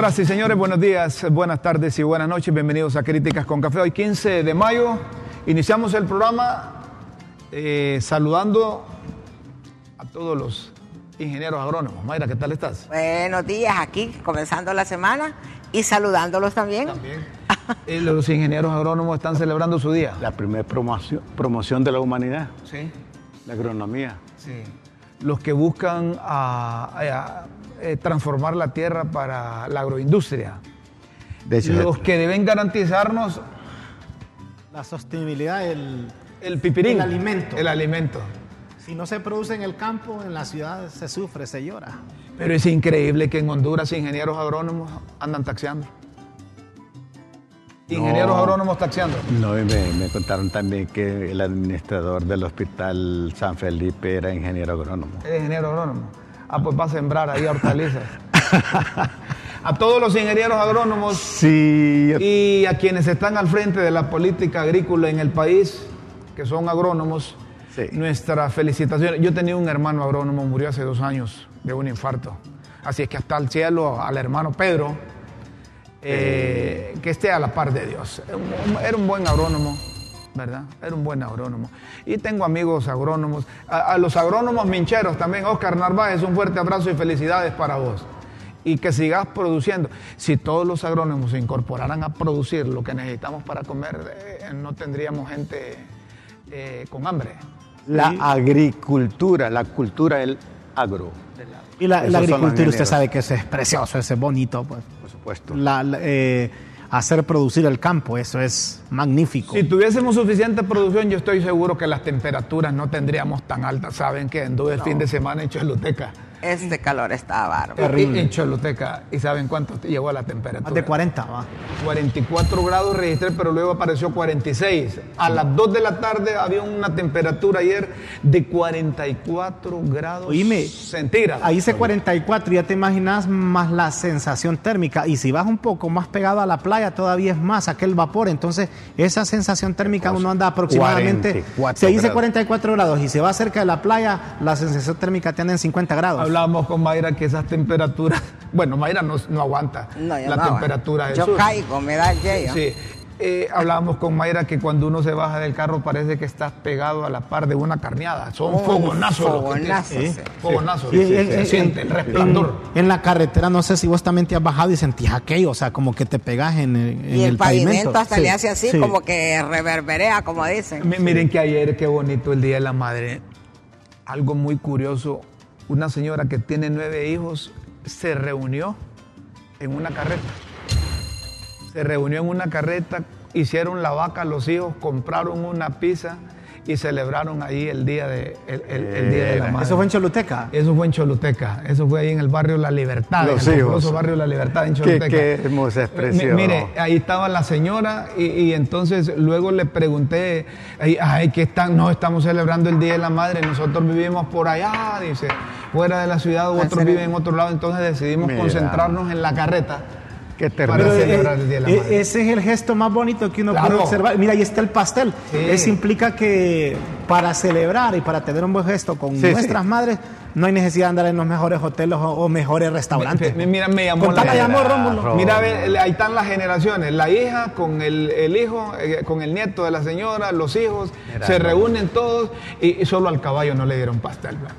Señoras y señores, buenos días, buenas tardes y buenas noches. Bienvenidos a Críticas con Café. Hoy 15 de mayo iniciamos el programa eh, saludando a todos los ingenieros agrónomos. Mayra, ¿qué tal estás? Buenos días, aquí comenzando la semana y saludándolos también. También. Eh, los ingenieros agrónomos están celebrando su día. La primera promoción, promoción de la humanidad, Sí. la agronomía. Sí. Los que buscan a- a- eh, transformar la tierra para la agroindustria. De hecho, Los que deben garantizarnos La sostenibilidad del... el pipirín. El alimento. El alimento. Si no se produce en el campo, en la ciudad se sufre, se llora. Pero es increíble que en Honduras ingenieros agrónomos andan taxeando. Ingenieros No. agrónomos taxeando. No, y me, me contaron también que el administrador del hospital San Felipe era ingeniero agrónomo. Es ingeniero agrónomo. Ah, pues va a sembrar ahí hortalizas. a todos los ingenieros agrónomos Sí, y a quienes están al frente de la política agrícola en el país, que son agrónomos, Sí. nuestras felicitaciones. Yo tenía un hermano agrónomo, murió hace dos años de un infarto. Así es que hasta el cielo al hermano Pedro, eh, que esté a la par de Dios. Era un- Era un buen agrónomo, ¿verdad? Era un buen agrónomo. Y tengo amigos agrónomos, a, a los agrónomos mincheros también, Oscar Narváez, un fuerte abrazo y felicidades para vos. Y que sigas produciendo. Si todos los agrónomos se incorporaran a producir lo que necesitamos para comer, eh, no tendríamos gente eh, con hambre. la agricultura, la cultura del agro, Y la, agricultura, usted sabe que eso es precioso, eso es bonito. Pues. por supuesto. La- la- eh, hacer producir el campo, eso es magnífico. Si tuviésemos suficiente producción, yo estoy seguro que las temperaturas no tendríamos tan altas. Saben que anduve el fin de semana en Choluteca. Este calor está bárbaro. Terrible. En Choluteca. ¿Y saben cuánto llegó a la temperatura? Más de 40, va. 44 grados registré, pero luego apareció 46. A las 2 de la tarde había una temperatura ayer de 44 grados Oíme, centígrados. Ahí dice 44, ya te imaginas más la sensación térmica. Y si vas un poco más pegado a la playa, todavía es más aquel vapor. Entonces, esa sensación térmica uno anda aproximadamente. 44 Si ahí dice grados. 44 grados y se va cerca de la playa, la sensación térmica te anda en 50 grados. Hablábamos con Mayra que esas temperaturas, bueno, Mayra no, no aguanta No, yo la no, temperatura del Yo sur. caigo, me da el yello. Sí. Eh, hablábamos con Mayra que cuando uno se baja del carro parece que estás pegado a la par de una carneada. Son fogonazos. los que fogonazo, tienen. sí. Fogonazos. Sí, en- se en- siente el resplandor. En, en la carretera, no sé si vos también te has bajado y sentís aquello, o sea, como que te pegas en, el- en Y el, el pavimento hasta Sí, le hace así, sí. como que reverberea, como dicen. Mi- Miren que ayer, qué bonito el Día de la Madre. Algo muy curioso. Una señora que tiene nueve hijos se reunió en una carreta. Se reunió en una carreta, hicieron la vaca los hijos, compraron una pizza y celebraron ahí el día de, el, el- el día de la Madre. Eso fue en Choluteca. Eso fue en Choluteca, eso fue ahí en el barrio La Libertad, Los en el hijos. barrio La Libertad en Qué- Choluteca. qué hermosa expresión. Mi- mire, ahí estaba la señora y, y entonces luego le pregunté, ay, ay, ¿qué están? No, estamos celebrando el Día de la Madre, nosotros vivimos por allá, dice, fuera de la ciudad, otros serio? viven en otro lado, entonces decidimos Mira. concentrarnos en la carreta Qué para celebrar eh, el Día de la eh, Madre. ese es el gesto más bonito que uno Claro. puede observar. Mira, ahí está el pastel. Sí. Eso implica que para celebrar y para tener un buen gesto con Sí, nuestras sí. madres, no hay necesidad de andar en los mejores hoteles o, o mejores restaurantes. Me- me- mira, me llamó Contala, la llamó Rómulo. Mira, ahí están las generaciones, la hija con el, el hijo, eh, con el nieto de la señora, los hijos, Mira, se reúnen todos y, y solo al caballo no le dieron pastel. ¿verdad?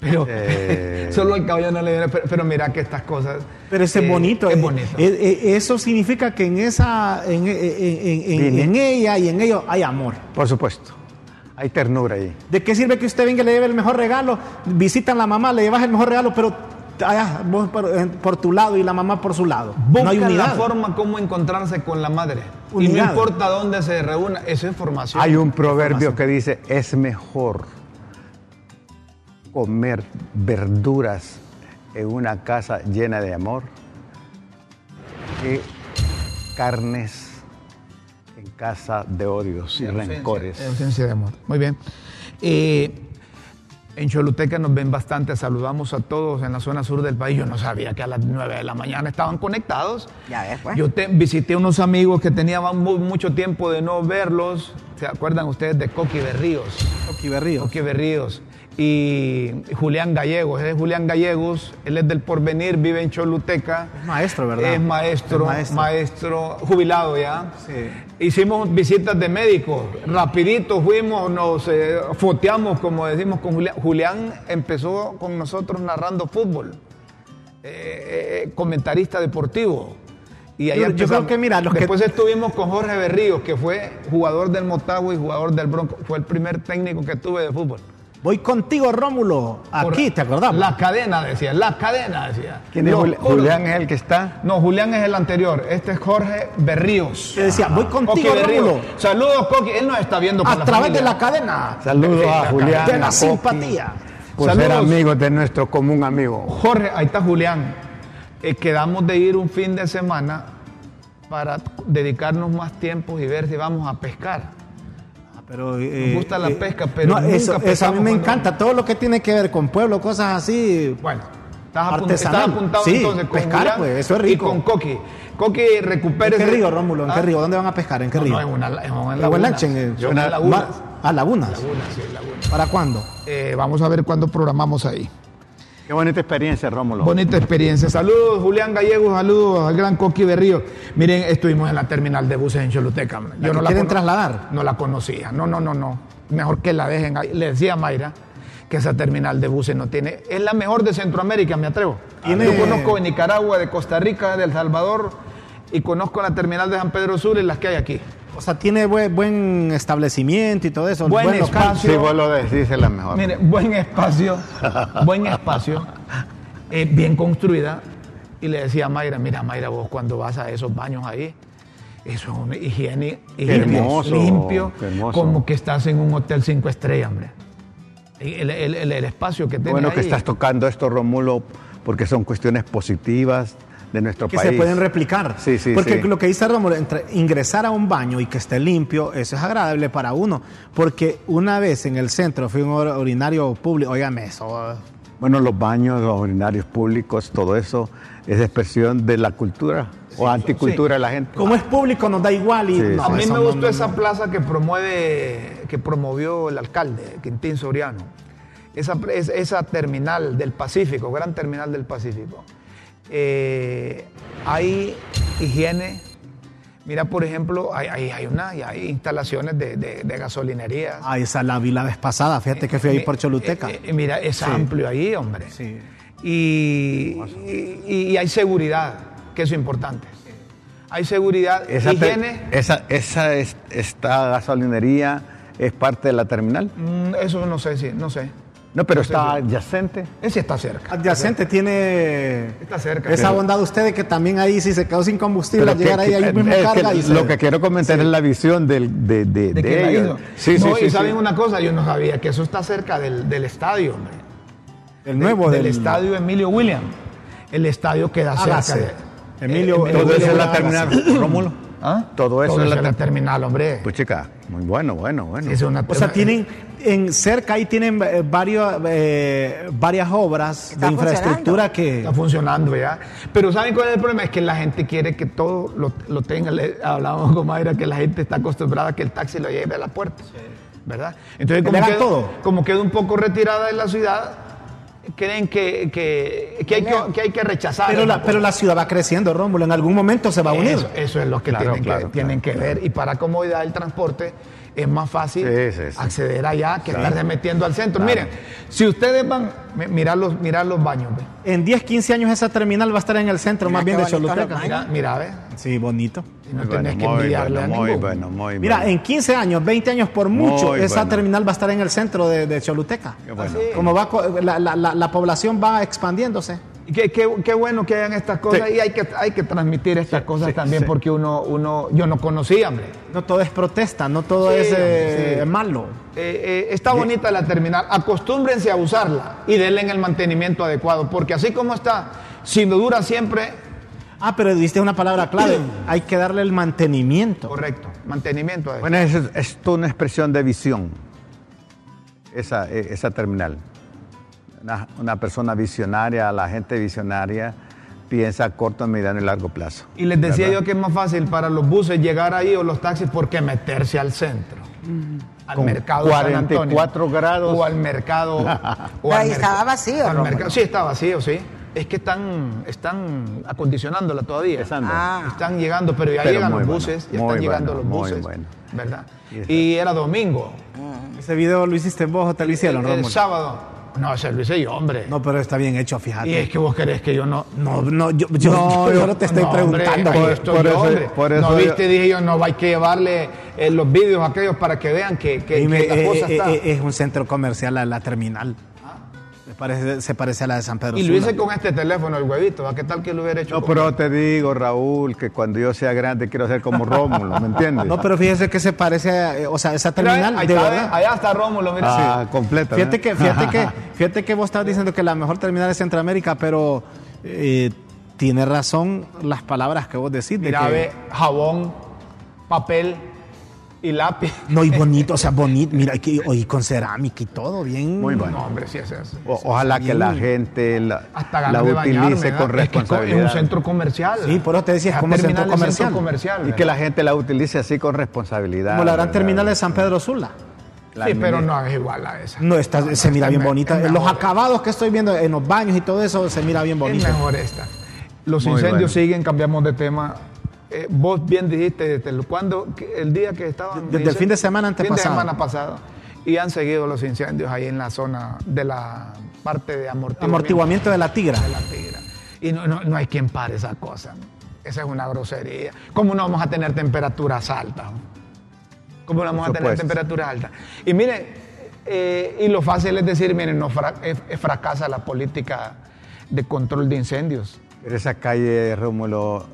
Pero Eh. solo al caballo no le dieron, pero, pero mira que estas cosas. Pero ese es eh, bonito. Es eh, bonito. eh, eh, eso significa que en esa, en, en- en- en- ella y en ellos hay amor. Por supuesto. Hay ternura ahí. ¿De qué sirve que usted venga y le lleve el mejor regalo? Visitan a la mamá, le llevas el mejor regalo, pero allá, vos por, por tu lado y la mamá por su lado. Buscan no hay la unidad. forma como encontrarse con la madre. Y no Unidad. importa dónde se reúna, eso es formación. Hay un proverbio que dice, es mejor comer verduras en una casa llena de amor que carnes en casa de odios y rencores. Eh, Ausencia de amor. Muy bien. Eh, en Choluteca nos ven bastante, saludamos a todos en la zona sur del país. Yo no sabía que a las 9 de la mañana estaban conectados. Ya ves, pues. Yo te- visité unos amigos que tenían mu- mucho tiempo de no verlos. ¿Se acuerdan ustedes de Coqui Berríos? Coqui Berrío. Coqui Berríos. Y Julián Gallegos. Él es Julián Gallegos, él es del Porvenir, vive en Choluteca. Es maestro, ¿verdad? Es maestro, Es maestro, jubilado ya. Sí. Hicimos visitas de médicos, rapidito fuimos, nos eh, foteamos, como decimos con Julián. Julián empezó con nosotros narrando fútbol, eh, eh, comentarista deportivo. Y ahí Yo- yo creo que, mira, los que- Después estuvimos con Jorge Berríos, que fue jugador del Motagua y jugador del Bronco. Fue el primer técnico que tuve de fútbol. Voy contigo, Rómulo. Aquí, Por- ¿te acordás? La cadena, decía, la cadena, decía. ¿Quién es coros- Julián? es el que está? No, Julián es el anterior. Este es Jorge Berríos. Te decía, voy Coqui contigo, Berríos. Rómulo. Saludos, Coqui. Él nos está viendo por A la través de la cadena. Saludos Sí, a Julián. De la simpatía. Por ser amigos de nuestro común amigo. Jorge, ahí está Julián. Eh, quedamos de ir un fin de semana para dedicarnos más tiempo y ver si vamos a pescar. Pero, eh, gusta la eh, pesca, pero no, nunca eso, eso a mí me cuando- encanta. Todo lo que tiene que ver con pueblo, cosas así. Bueno, estás, Artesanal. estás apuntado Sí, entonces con pescar, Julián pues, eso es rico. y con Coqui. Coqui recupera ¿En qué río, Rómulo? ¿En qué Ah, río? ¿Dónde van a pescar? ¿En qué No, río? no, en una, en una ¿En laguna. Huelanchen, En una laguna. Mar- Ah, lagunas. Laguna, sí, laguna. ¿Para cuándo? Eh, vamos a ver cuándo programamos ahí. Qué bonita experiencia, Rómulo. Bonita experiencia. Saludos, Julián Gallegos, saludos al gran Coqui Berrío. Miren, estuvimos en la terminal de buses en Choluteca. ¿La que quieren cono- trasladar? No la conocía. No, no, no, no. Mejor que la dejen ahí. Le decía a Mayra que esa terminal de buses no tiene. Es la mejor de Centroamérica, me atrevo. Tiene- Yo conozco de Nicaragua, de Costa Rica, de El Salvador y conozco la terminal de San Pedro Sur y las que hay aquí. O sea, tiene buen, buen establecimiento y todo eso. Buen local. espacio. Si vos lo decís, es la mejor. Mire, buen espacio, buen espacio, eh, bien construida. Y le decía a Mayra, mira Mayra, vos cuando vas a esos baños ahí, eso es una higiene, higiene hermoso, limpio, hermoso. como que estás en un hotel cinco estrellas, hombre. El, el- el- el espacio que tiene bueno que estás tocando esto, Rómulo, porque son cuestiones positivas de nuestro que país. se pueden replicar. Sí, sí, Porque sí. lo que dice Rómulo, entre ingresar a un baño y que esté limpio, eso es agradable para uno. Porque una vez en el centro fui a un urinario público, óigame eso. Bueno, los baños, los urinarios públicos, todo eso es expresión de la cultura o anticultura de la gente. Como es público, nos da igual. Y, Sí, no, a mí me gustó no, esa no. plaza que promueve, que promovió el alcalde, Quintín Soriano. Esa, es- esa terminal del Pacífico, gran terminal del Pacífico. Eh, hay higiene. Mira, por ejemplo, hay, hay, hay una, hay instalaciones de, de, de gasolinerías. Ah, esa la vi la vez pasada. Fíjate que fui ahí Mi- por Choluteca. eh, eh, mira, es Sí. amplio ahí, hombre. Sí. Y, y- y hay seguridad, que eso es importante. Hay seguridad, Esa, te- higiene. esa, esa es- esta gasolinería es parte de la terminal. Mm, Eso no sé si, no sé. No, pero está adyacente. Ese está cerca. Adyacente tiene Está cerca. esa Pero- bondad de ustedes que también ahí si se quedó sin combustible Pero al que- llegar ahí, que- ahí mismo carga y se- lo que quiero comentar es la visión del, de, de, de de ellos. Sí, no, sí, y sí, saben sí. una cosa, yo no sabía que eso está cerca del, del estadio, hombre. el nuevo del, del, estadio Emilio William. El estadio queda Hágase. cerca de. Emilio- eh, Todo eso es la terminal, Rómulo. ¿Ah? Todo eso Todo es la la ter- terminal, hombre. Pues chica, muy bueno, bueno, bueno. Es una- O sea, tienen en cerca ahí tienen eh, varios, eh, varias obras de infraestructura que Está funcionando ya. Pero ¿saben cuál es el problema? Es que la gente quiere que todo lo, lo tenga. Le- hablábamos con Mayra que la gente está acostumbrada a que el taxi lo lleve a la puerta. ¿Verdad? Entonces, como queda, todo. como queda un poco retirada de la ciudad, creen que, que, que hay, que, que hay que rechazar. pero la, pero la ciudad va creciendo, Rómulo, en algún momento se va a unir. Eso, eso es lo que Claro, tienen, claro, que, tienen que ver. Y para comodidad del transporte es más fácil Sí, sí, sí. acceder allá que Claro. estarse metiendo al centro. Claro. Miren, si ustedes van, mi- mirar los, mirar los baños, ve. En 10, 15 años esa terminal va a estar en el centro Mira más bien de Choluteca. Mira, mira, ve. Sí, bonito. No Muy tenés bueno, que muy envidiarle bueno, a muy bueno, muy Mira, bueno. en 15 años, 20 años por mucho, Muy esa bueno. terminal va a estar en el centro de, de Choluteca. Qué bueno. Así. Como va, la, la- la- la población va expandiéndose. Y qué, qué- qué bueno que hayan estas cosas Sí. y hay que, hay que transmitir estas cosas sí, también sí. porque uno, uno, yo no conocía, hombre. No todo es protesta, no todo Sí, es eh, malo. Eh, eh, está bonita la terminal, acostúmbrense a usarla y denle el mantenimiento adecuado, porque así como está, si no dura siempre, Ah, pero diste una palabra clave. Hay que darle el mantenimiento. correcto, mantenimiento. Bueno, es, es toda una expresión de visión, esa, e- esa terminal. Una, una persona visionaria, la gente visionaria piensa a corto, mediano y largo plazo. Y les decía ¿verdad? yo que es más fácil para los buses llegar ahí o los taxis porque meterse al centro. al Con mercado de San Antonio, 44 grados. o al mercado. o al ahí merc- estaba vacío, al Rómulo. mercado- Sí, está vacío, sí. Es que están, están acondicionándola todavía. Ah. Están llegando, pero ya Pero llegan los bueno, buses, ya muy están llegando bueno, los muy buses, bueno. ¿verdad? Y era domingo, Ese video lo hiciste vos o te lo hicieron, el, el sábado. No, ese lo hice yo, hombre. No, pero está bien hecho, fíjate. y es que vos querés que yo no... No, no, yo, yo, No, yo no te estoy no, hombre, preguntando. ahí por- estoy por yo, eso- hombre. por eso no yo- viste, dije yo, no hay que llevarle eh, los vídeos aquellos para que vean que, que, Dime, que la eh, cosa eh, está. eh, es un centro comercial a la terminal. Se parece, se parece a la de San Pedro y lo hice Sula. con este teléfono, el huevito. ¿a ¿Qué tal que lo hubiera hecho? No, con- pero te digo, Raúl, que cuando yo sea grande quiero ser como Rómulo, ¿me entiendes? No, pero fíjese que se parece, a, eh, o sea, esa terminal, ahí de está, verdad. eh, allá está Rómulo, mira. Ah, completa. Fíjate que, fíjate que, fíjate que vos estabas diciendo que la mejor terminal es Centroamérica, pero eh, tiene razón las palabras que vos decís. de Mira, que- ve, jabón, papel y lápiz. No, y bonito, o sea, bonito, mira, y, que- y con cerámica y todo, bien. Muy bueno. No, hombre, sí es eso. O- ojalá que la gente la, Hasta utilice bañarme, con ¿verdad? Es que es responsabilidad. un centro comercial. Sí, por eso te decía, es como centro es comercial. centro comercial. y que la gente la utilice así con responsabilidad. Como la gran ¿verdad? terminal de San Pedro Sula. La Sí, pero no es igual a esa. No, está, se mira es bien me- bonita. es Los mejor. acabados que estoy viendo en los baños y todo eso se mira bien Es bonito. mejor esta. Los Muy incendios bueno. siguen, cambiamos de tema. Eh, vos bien dijiste desde el, el día que estaban. Desde el fin de semana Fin de antepasado. semana pasado. Y han seguido los incendios ahí en la zona de la parte de amortiguamiento. Amortiguamiento de la tigra. de la tigra. Y no, no, no hay quien pare esa cosa. Esa es una grosería. ¿Cómo no vamos a tener temperaturas altas? ¿Cómo no vamos a tener temperaturas altas? Y miren, eh, y lo fácil es decir, miren, no fra- eh, fracasa la política de control de incendios. Pero esa calle, Rómulo,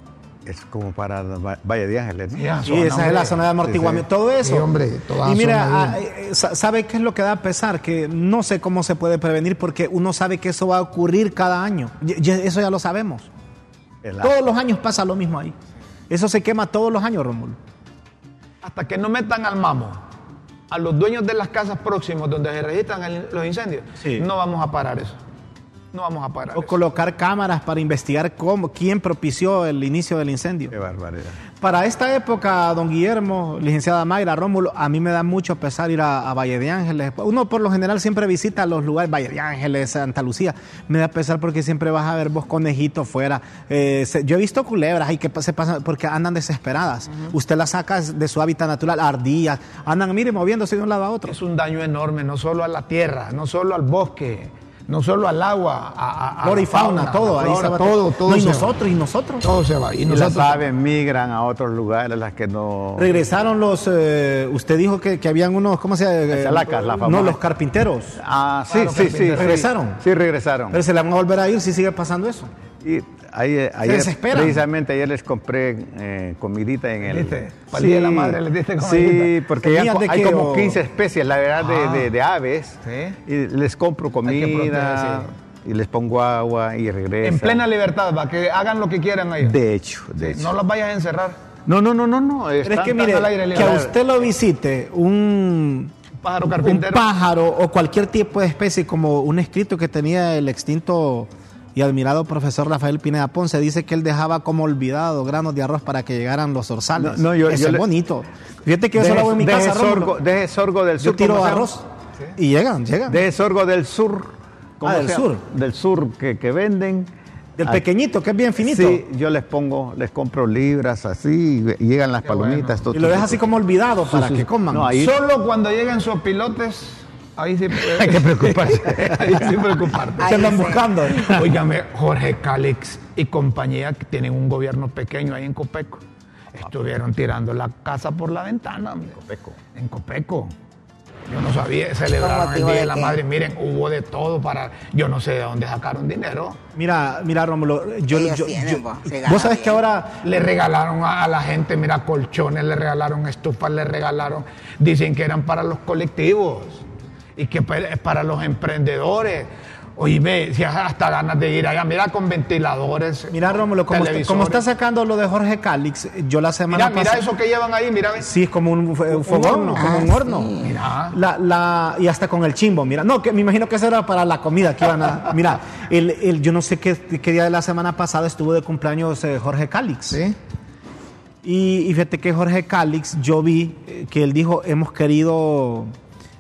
es como para Va- Valle de Ángeles. ¿no? Zona, esa es la zona de amortiguamiento. Sí, sí. Todo eso. Sí, hombre, toda y mira, ah, eh, sa- ¿sabe qué es lo que da a pesar? Que no sé cómo se puede prevenir porque uno sabe que eso va a ocurrir cada año. Y- y eso ya lo sabemos. El- Todos los años pasa lo mismo ahí. Eso se quema todos los años, Rómulo. Hasta que no metan al mamo a los dueños de las casas próximos donde se registran el- los incendios, Sí. no vamos a parar eso. No vamos a parar O eso. colocar cámaras para investigar cómo, quién propició el inicio del incendio. Qué barbaridad. Para esta época, don Guillermo, licenciada Mayra, Rómulo, a mí me da mucho pesar ir a, a Valle de Ángeles. Uno por lo general siempre visita los lugares, Valle de Ángeles, Santa Lucía. Me da pesar porque siempre vas a ver vos conejitos fuera. Eh, se- yo he visto culebras y que se pasan porque andan desesperadas. Usted las saca de su hábitat natural, ardillas, andan, mire, moviéndose de un lado a otro. Es un daño enorme, no solo a la tierra, no solo al bosque, no solo al agua, a, a- a Flora y la fauna, todo. la ahí se va todo, todo. No, y se va. nosotros, y nosotros. Todo se va. Y Y las nosotros aves migran a otros lugares, las que no... Regresaron los, eh, usted dijo que, que habían unos, ¿cómo se llama? Las salacas, la no, famosa. los carpinteros. Ah, sí, Claro, sí, sí, carpinteros. sí. ¿Regresaron? Sí, regresaron. Pero se le van a volver a ir si sigue pasando eso. Y ayer, desesperan. precisamente ayer les compré eh, comidita en el... ¿Viste? Para el Día de la Madre les diste Sí, comidita. porque ya ¿Semillas co- de hay qué, como o? 15 especies, la verdad, de, Ah. de- de aves. Sí. Y les compro comida y les pongo agua y regresan. en plena libertad, va, que hagan lo que quieran ahí. De hecho, de hecho. No los vayas a encerrar. No, no, no, no, no. Pero es que mire, al aire que a usted lo visite un, Pájaro un carpintero. pájaro o cualquier tipo de especie, como un escrito que tenía el extinto y admirado profesor Rafael Pineda Ponce, dice que él dejaba como olvidado granos de arroz para que llegaran los orzales. No, no, yo- Eso yo es le- bonito. Fíjate que yo solo hago en mi deje casa, sorgo, deje sorgo del sur. Yo tiro arroz y llegan, llegan. Deje sorgo del sur. ¿cómo Ah, del sur. Del sur que, que venden. Del Ah, pequeñito, que es bien finito. Sí, yo les pongo, les compro libras así, y llegan las Qué palomitas. bueno. todo- Y lo deja así como olvidado para sí, que coman. No, ahí- Solo cuando lleguen sus pilotes, ahí sí Hay que preocuparse. ahí sí preocuparte. Se andan Ahí sí. buscando. Óigame, Jorge Calix y compañía que tienen un gobierno pequeño ahí en Copeco. Estuvieron tirando la casa por la ventana. En Copeco. En Copeco. Yo no sabía, celebraron el Día de de la qué? Madre. Miren, hubo de todo para. Yo no sé de dónde sacaron dinero. Mira, mira, Rómulo, yo, Ellos yo- tienen, yo- vos, vos sabes que ahora Le regalaron a, a la gente, mira, colchones, le regalaron estufas, le regalaron. Dicen que eran para los colectivos y que es para los emprendedores. Oye, ve, si hasta ganas de ir allá, mira, con ventiladores. Mira, Rómulo, como, está, como está sacando lo de Jorge Calix, yo la semana Mira, mira pasada. eso que llevan ahí, mira. Sí, es como un, fue- un fogón, horno. como un Ah, horno. Mira. La, la, y hasta con el chimbo, mira. No, que me imagino que eso era para la comida que iban a. Mira, el, el- yo no sé qué, qué día de la semana pasada estuvo de cumpleaños eh, Jorge Calix. Sí. Y, y fíjate que Jorge Calix, yo vi eh, que él dijo, hemos querido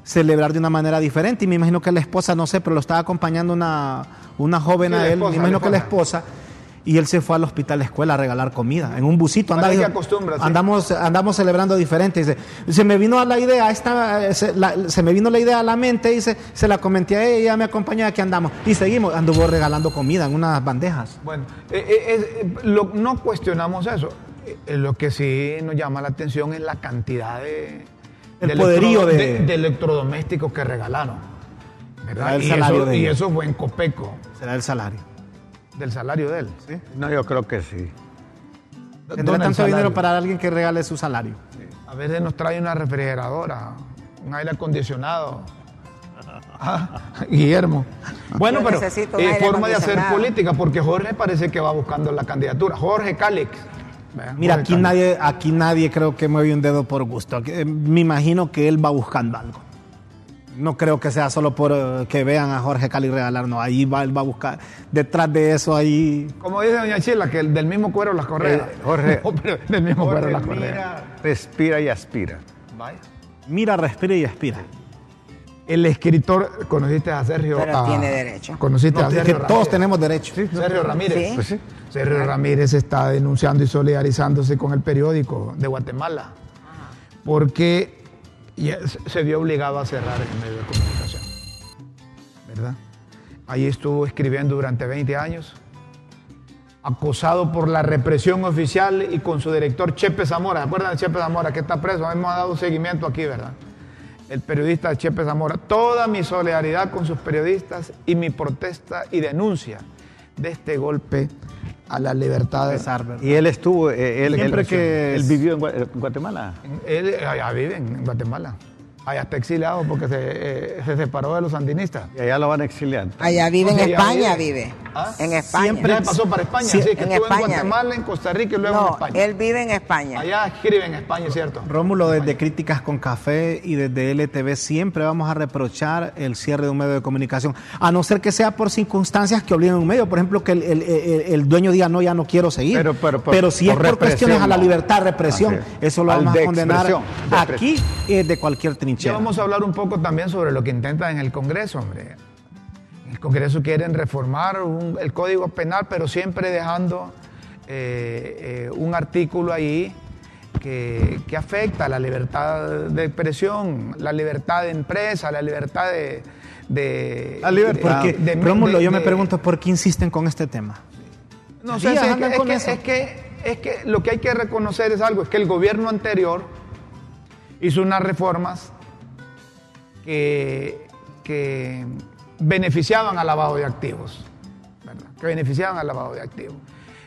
celebrar de una manera diferente. Y me imagino que la esposa, no sé, pero lo estaba acompañando una, una joven Sí, a él, esposa, me imagino la que la esposa. Y él se fue al hospital de escuela a regalar comida, en un busito. Acostumbra, sí. andamos, andamos celebrando diferente. Dice, se me vino a la idea, esta, se, la- se me vino la idea a la mente, dice, se la comenté a ella, ella me acompañó, aquí andamos. Y seguimos, anduvo regalando comida en unas bandejas. Bueno, eh, eh, eh, lo- no cuestionamos eso. Lo que sí nos llama la atención es la cantidad de, El de poderío de- de electrodomésticos que regalaron. ¿verdad? Será el Y, salario eso, de y eso fue en Copeco, Será el salario. del salario de él. ¿sí? No, yo creo que sí. Tendrá tanto dinero para alguien que regale su salario. A veces nos trae una refrigeradora, un aire acondicionado. Ah, Guillermo. Bueno, Yo pero eh, aire forma de hacer política, porque Jorge parece que va buscando la candidatura. Jorge Calix. Mira, aquí nadie, aquí nadie creo que mueve un dedo por gusto. Eh, Me imagino que él va buscando algo. No creo que sea solo por eh, que vean a Jorge Cali regalar, no. Ahí va, él va a buscar. Detrás de eso, ahí. Como dice doña Chila, que el del mismo cuero las correas. Eh, Jorge- No, pero del mismo cuero las correas. mira, respira y aspira. Vaya. Mira, respira y aspira. El escritor, conociste a Sergio. Pero a- tiene derecho. Conociste No, a que Sergio todos Ramírez? tenemos derecho. Sergio Ramírez. Sí. Pues sí. Sergio Ramírez está denunciando y solidarizándose con el periódico de Guatemala porque se vio obligado a cerrar el medio de comunicación. ¿Verdad? Ahí estuvo escribiendo durante 20 años, acosado por la represión oficial y con su director Chepe Zamora. ¿Se acuerdan de Chepe Zamora que está preso? Hemos dado seguimiento aquí, ¿verdad? El periodista Chepe Zamora. Toda mi solidaridad con sus periodistas y mi protesta y denuncia de este golpe a la libertad de Pesar, ¿verdad? Y él estuvo, eh, él, Siempre él- que él vivió en Gua- en Guatemala. Él allá vive en Guatemala. Allá está exiliado porque se, eh, se separó de los sandinistas. Y allá lo van a exiliar. Allá vive en España, vive. vive. ¿Ah? En España. Siempre- pasó para España, Sí, sí, que en estuvo España. en Guatemala, en Costa Rica y luego en España. él vive en España. Allá escribe en España, ¿cierto? Rómulo, desde Críticas con Café y desde LTV siempre vamos a reprochar el cierre de un medio de comunicación, a no ser que sea por circunstancias que obliguen a un medio, por ejemplo, que el, el- el- el dueño diga no, ya no quiero seguir. Pero- pero por- si es por cuestiones a la libertad, represión, eso lo vamos a condenar aquí eh, de cualquier Ya trinchera. vamos a hablar un poco también sobre lo que intentan en el Congreso, hombre. En el Congreso quieren reformar un- el Código Penal, pero siempre dejando eh, eh, un artículo ahí que, que afecta la libertad de expresión, la libertad de empresa, la libertad de... de La libertad. Porque, de- de- Rómulo, yo me de- pregunto por qué insisten con este tema. No Sí, sé, es, es eso. es que- es que lo que hay que reconocer es algo, es que el gobierno anterior hizo unas reformas que, que beneficiaban al lavado de activos, ¿verdad? que beneficiaban al lavado de activos.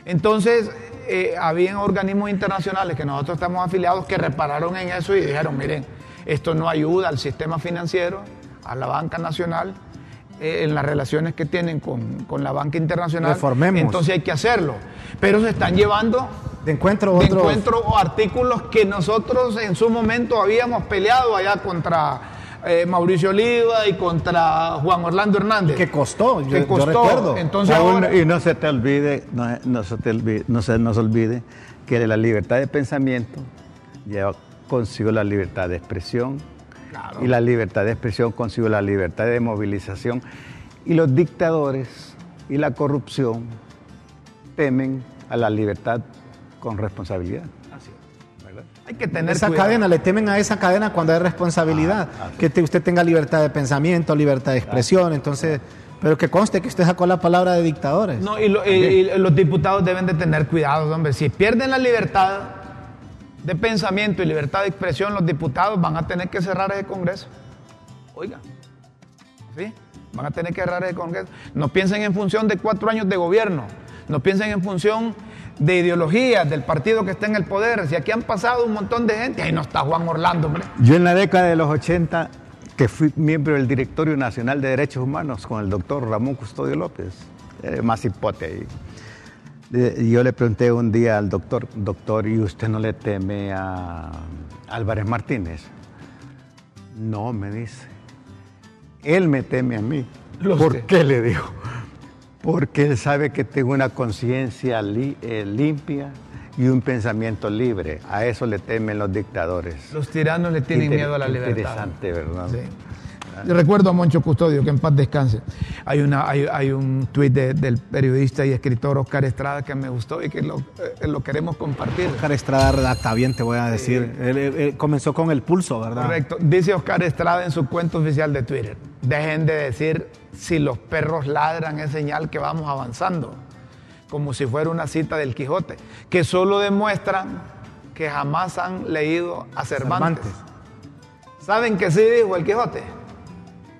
Entonces, eh, habían organismos internacionales que nosotros estamos afiliados que repararon en eso y dijeron, miren, esto no ayuda al sistema financiero, a la banca nacional, eh, en las relaciones que tienen con, con la banca internacional. Reformemos. Entonces hay que hacerlo. Pero se están llevando De encuentro de otros- encuentro artículos que nosotros en su momento habíamos peleado allá contra eh, Mauricio Oliva y contra Juan Orlando Hernández. Que costó, yo- Que yo costó. recuerdo. Entonces Raúl, ahora- y no se te olvide, no, no se te olvide, no se nos olvide que la libertad de pensamiento lleva consigo la libertad de expresión Claro. y la libertad de expresión consigo la libertad de movilización y los dictadores y la corrupción temen a la libertad con responsabilidad. Hay que tener esa cuidado. cadena, le temen a esa cadena cuando hay responsabilidad, Ah, que te- usted tenga libertad de pensamiento, libertad de expresión, entonces, pero que conste que usted sacó la palabra de dictadores. No, y, lo- y- y los diputados deben de tener cuidado, hombre. Si pierden la libertad de pensamiento y libertad de expresión, los diputados van a tener que cerrar ese Congreso. Oiga, ¿sí? Van a tener que cerrar ese Congreso. No piensen en función de cuatro años de gobierno. No piensen en función de ideologías del partido que está en el poder. Si aquí han pasado un montón de gente, ahí no está Juan Orlando, hombre. Yo en la década de los 80, que fui miembro del Directorio Nacional de Derechos Humanos con el doctor Ramón Custodio López, eh, más hipote ahí. Eh, yo le pregunté un día al doctor, doctor, ¿y usted no le teme a Álvarez Martínez? No, me dice. Él me teme a mí. Lo ¿Por sé. qué le digo? Porque él sabe que tengo una conciencia li- eh, limpia, y un pensamiento libre. A eso le temen los dictadores. Los tiranos le tienen Inter- miedo a la libertad. Interesante, ¿verdad? Sí. Yo recuerdo a Moncho Custodio, que en paz descanse. Hay, una, hay, hay un tuit de- del periodista y escritor Oscar Estrada que me gustó y que lo, eh, lo queremos compartir. Oscar Estrada redacta bien, te voy a decir. Él, él- él comenzó con el pulso, ¿verdad? Correcto. Dice Oscar Estrada en su cuenta oficial de Twitter, dejen de decir si los perros ladran es señal que vamos avanzando, como si fuera una cita del Quijote, que solo demuestran que jamás han leído a Cervantes. Cervantes. ¿Saben qué sí dijo el Quijote?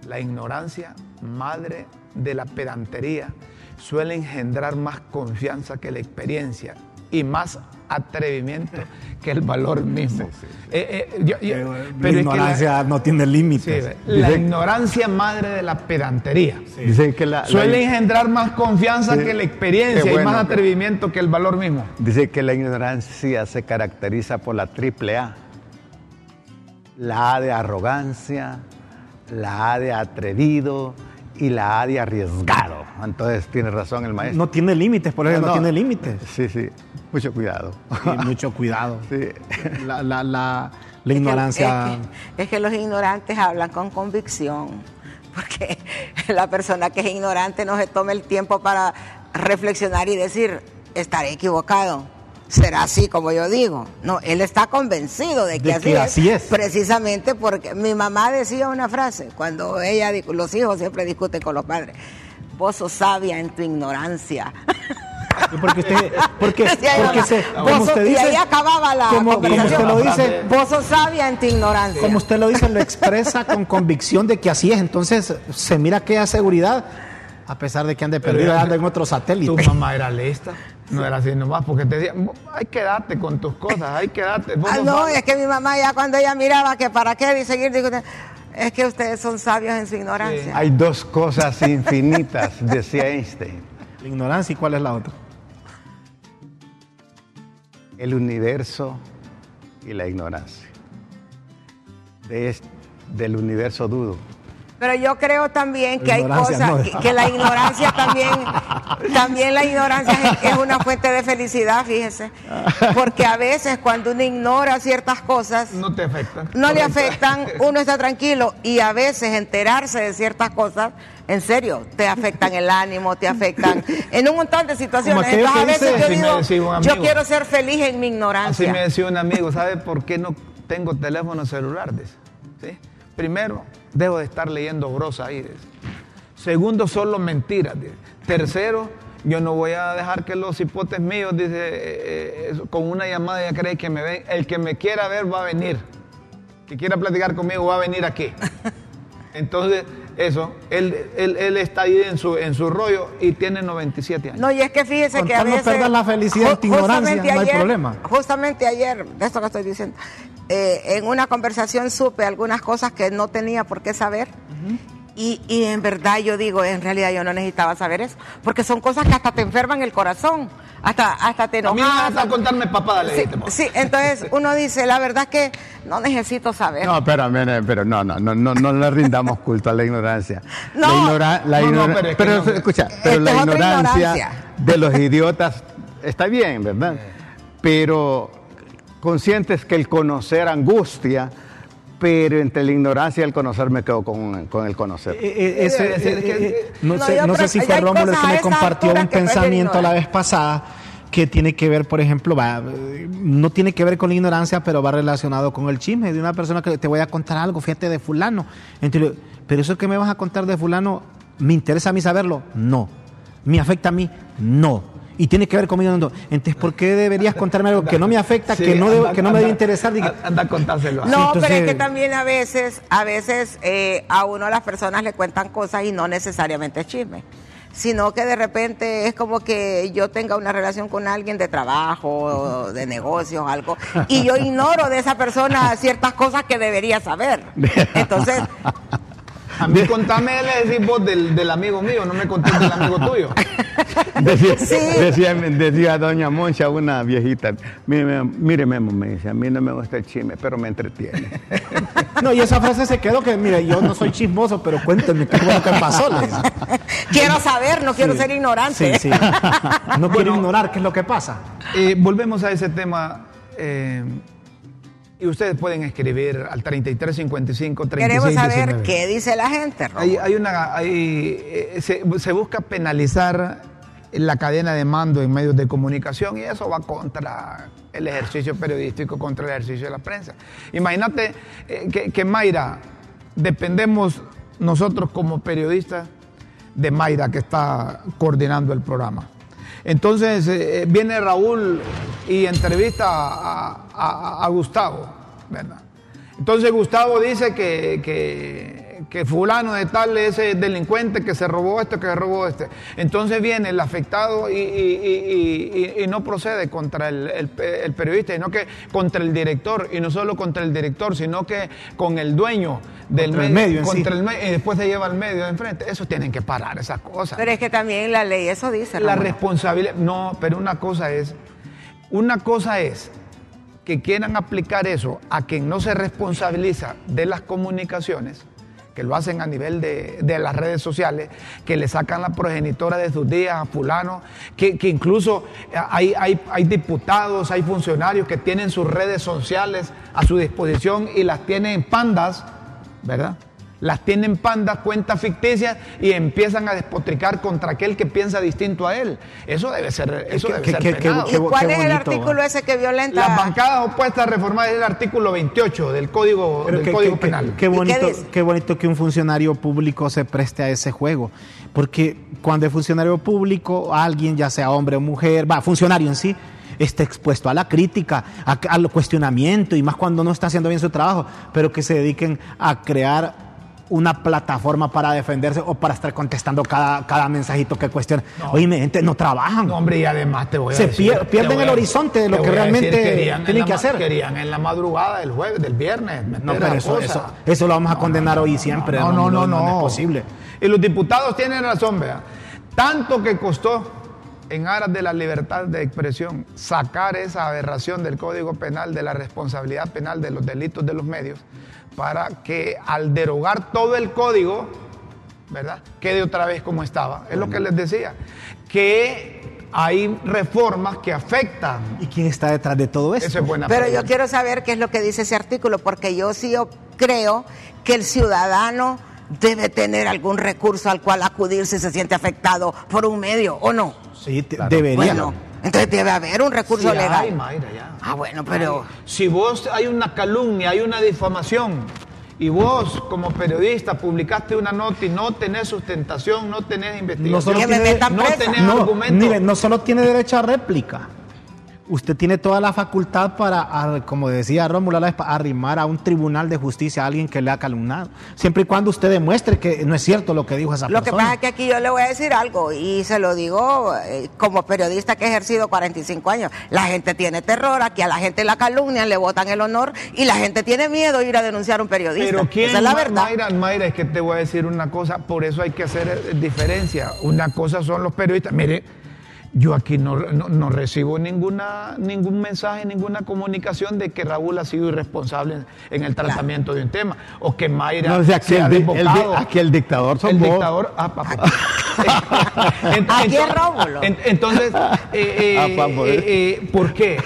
La ignorancia, madre de la pedantería, suele engendrar más confianza que la experiencia y más atrevimiento que el valor mismo. Eh, eh, yo- yo- Eh, pero la es que la- ignorancia no tiene Sí, límites. la Dice- ignorancia madre de la pedantería. Dice que la, la- Suele engendrar más confianza Sí, que la experiencia y más atrevimiento que el valor mismo. dice que la ignorancia se caracteriza por la triple A. La A de arrogancia, la A de atrevido y la A de arriesgado. Entonces tiene razón el maestro. No tiene límites, por eso no, No, tiene límites. Sí, sí. Mucho cuidado. Y mucho cuidado. Sí. La, la- la- la Es que- ignorancia. Es que, es que los ignorantes hablan con convicción, porque la persona que es ignorante no se toma el tiempo para reflexionar y decir, estaré equivocado. Será así como yo digo. No, él está convencido de que, De así, que así es. Precisamente porque mi mamá decía una frase, cuando ella, di- los hijos siempre discuten con los padres, vos sos sabia en tu ignorancia. Porque usted, porque, se, como usted y dice, ahí acababa la como, usted lo dice, Vos sos sabia en tu ignorancia. como usted lo dice, lo expresa con convicción de que así es. Entonces se mira aquella seguridad, a pesar de que ande perdido, anda en otro satélite. Tu mamá era lista, no era así nomás, porque te decía, hay que darte con tus cosas, hay que darte. vos Ah, no, sabio". es que mi mamá ya cuando ella miraba que para qué y seguir, dijo, es que ustedes son sabios en su ignorancia. Hay dos cosas infinitas, decía Einstein. La ignorancia y cuál es la otra. El universo y la ignorancia. De del universo dudo. Pero yo creo también que hay cosas, no. que, que la ignorancia también, también la ignorancia es, es una fuente de felicidad, fíjese. Porque a veces cuando uno ignora ciertas cosas, No te afectan. no le afectan, uno está tranquilo y a veces enterarse de ciertas cosas, en serio, te afectan el ánimo, te afectan en un montón de situaciones. Entonces a veces dice- yo Así me digo, yo amigo. quiero ser feliz en mi Así ignorancia. me decía un amigo, ¿sabe por qué no tengo teléfono celular? ¿sí? Primero, debo de estar leyendo brosa ahí. dice. Segundo, solo mentiras. dice. Tercero, yo no voy a dejar que los hipotes míos, dice, eh, eh, con una llamada ya cree que me ven. El que me quiera ver va a venir. Que quiera platicar conmigo va a venir aquí. Entonces, eso, él, él, él está ahí en su, en su rollo y tiene 97 años. No, y es que fíjese Con que a tal no veces... perder la felicidad ignorancia, justamente no hay problema. Justamente ayer, de esto que estoy diciendo, eh, en una conversación supe algunas cosas que no tenía por qué saber. Y, y en verdad yo digo, en realidad yo no necesitaba saber eso, porque son cosas que hasta te enferman el corazón, hasta, hasta te A mí me enojas. vas a contarme papada, le Sí, dijiste, pues. sí, entonces uno dice, la verdad es que no necesito saber. No, pero, pero no, no, no, no, no le rindamos culto a la ignorancia. No. la ignora- la No, no, pero es que pero no. escucha, pero la es otra ignorancia, ignorancia. de los idiotas está bien, ¿verdad? Pero conscientes que el conocer angustia, pero entre la ignorancia y el conocer me quedo con, con el conocer. Eh, ese- eh, no, No, sé, no sé si fue Rómulo el que me compartió un pensamiento la vez pasada que tiene que ver, por ejemplo, va, eh, no tiene que ver con la ignorancia, pero va relacionado con el chisme de una persona que te voy a contar algo, fíjate de fulano. Entonces, pero eso que me vas a contar de fulano, ¿me interesa a mí saberlo? No. ¿Me afecta a mí? No. Y tiene que ver conmigo. No. Entonces, ¿por qué deberías contarme algo que no me afecta, Sí, que no, debo- anda- que no me debe interesar? Diga, Anda a contárselo. No, Sí, entonces- pero es que también a veces, a veces eh, a uno las personas le cuentan cosas y no necesariamente es chisme, sino que de repente es como que yo tenga una relación con alguien de trabajo, o de negocios, algo, y yo ignoro de esa persona ciertas cosas que debería saber. Entonces, A mí contame, le decís vos del, del amigo mío, no me contés del amigo tuyo. Decía, Sí. decía, decía doña Moncha, una viejita, mire, mire Memo, me dice, a mí no me gusta el chisme, pero me entretiene. No, y esa frase se quedó que, mire, yo no soy chismoso, pero cuénteme qué fue lo que pasó. Quiero saber, no quiero Sí. ser ignorante. Sí, sí. No quiero ignorar qué es lo que pasa. Eh, volvemos a ese tema. eh, y ustedes pueden escribir al 3355 Queremos 36 saber 19. qué dice la gente, Romo. Hay, hay una, hay, eh, se, se busca penalizar la cadena de mando en medios de comunicación y eso va contra el ejercicio periodístico, contra el ejercicio de la prensa. Imagínate eh, que, que Mayra, dependemos nosotros como periodistas de Mayra que está coordinando el programa. Entonces eh, viene Raúl y entrevista a, a- a Gustavo, ¿verdad? Entonces Gustavo dice que, que, que fulano de tal es el delincuente que se robó esto, que se robó este. Entonces viene el afectado y, y- y- y- y no procede contra el, el pe- el periodista, sino que contra el director, y no solo contra el director, sino que con el dueño del Contra el medio en sí. contra el me- y después se lleva al medio de enfrente. Eso tienen que parar, esas cosas. Pero es que también la ley eso dice, La responsabilidad, no, pero una cosa es, una cosa es que quieran aplicar eso a quien no se responsabiliza de las comunicaciones, que lo hacen a nivel de, de las redes sociales, que le sacan la progenitora de sus días a fulano, que, que incluso hay, hay, hay diputados, hay funcionarios que tienen sus redes sociales a su disposición y las tienen en pandas, ¿verdad? Las tienen pandas, cuentas ficticias y empiezan a despotricar contra aquel que piensa distinto a él. Eso debe ser, eso qué- debe qué- ser qué- penado. ¿Y qué cuál es el artículo ¿va? ese que violenta? Las bancadas opuestas a reformar es el artículo 28 del Código, Pero del qué, código qué- Penal. qué- qué ¿Y qué bonito, qué bonito que un funcionario público se preste a ese juego. Porque cuando es funcionario público, alguien, ya sea hombre o mujer, va, funcionario en sí, está expuesto a la crítica, a- al cuestionamiento, y más cuando no está haciendo bien su trabajo, pero que se dediquen a crear una plataforma para defenderse o para estar contestando cada, cada mensajito que cuestiona. Oye, mi gente, no trabajan. No, hombre, y además te voy a Se decir. pier- pierden el horizonte de lo que realmente querían tienen que hacer. Querían en la madrugada del jueves, del viernes. No, pero eso, eso, eso lo vamos a condenar hoy y siempre. No, no, no, no. no es posible. Y los diputados tienen razón, vea. Tanto que costó en aras de la libertad de expresión sacar esa aberración del Código Penal, de la responsabilidad penal de los delitos de los medios, para que al derogar todo el código, ¿verdad? Quede otra vez como estaba. Es lo que les decía. Que hay reformas que afectan. ¿Y quién está detrás de todo esto? Eso es buena Pero yo quiero saber qué es lo que dice ese artículo, porque yo sí yo creo que el ciudadano debe tener algún recurso al cual acudir si se siente afectado por un medio, ¿o no? Sí, te- Claro. debería. Bueno, entonces debe haber un recurso Sí, legal. hay, Mayra, ya. Ah, bueno, pero... Si vos hay una calumnia, hay una difamación, y vos como periodista publicaste una nota y no tenés sustentación, no tenés No investigación, solo Que me tiene- no tenés no, argumento. mire, no solo tiene derecho a réplica. Usted tiene toda la facultad para, ar- como decía Rómulo, arrimar a un tribunal de justicia a alguien que le ha calumnado. Siempre y cuando usted demuestre que no es cierto lo que dijo esa Lo que persona. pasa es que aquí yo le voy a decir algo y se lo digo eh, como periodista que he ejercido 45 años. La gente tiene terror, aquí a la gente la calumnian, le botan el honor y la gente tiene miedo de ir a denunciar a un periodista. Pero quién, Esa es la verdad. Mayra, Mayra, es que te voy a decir una cosa, por eso hay que hacer eh, diferencia. Una cosa son los periodistas. Mire, yo aquí no, no- no recibo ninguna, ningún mensaje, ninguna comunicación de que Raúl ha sido irresponsable en, en el tratamiento de un tema. O que Mayra No, o sea, aquí se ha el el di- desbocado. aquí el dictador son El vos. dictador. ah, papá. En- Aquí es Rómulo. en- entonces, eh, eh, Ah, papá. eh, eh, ¿por qué?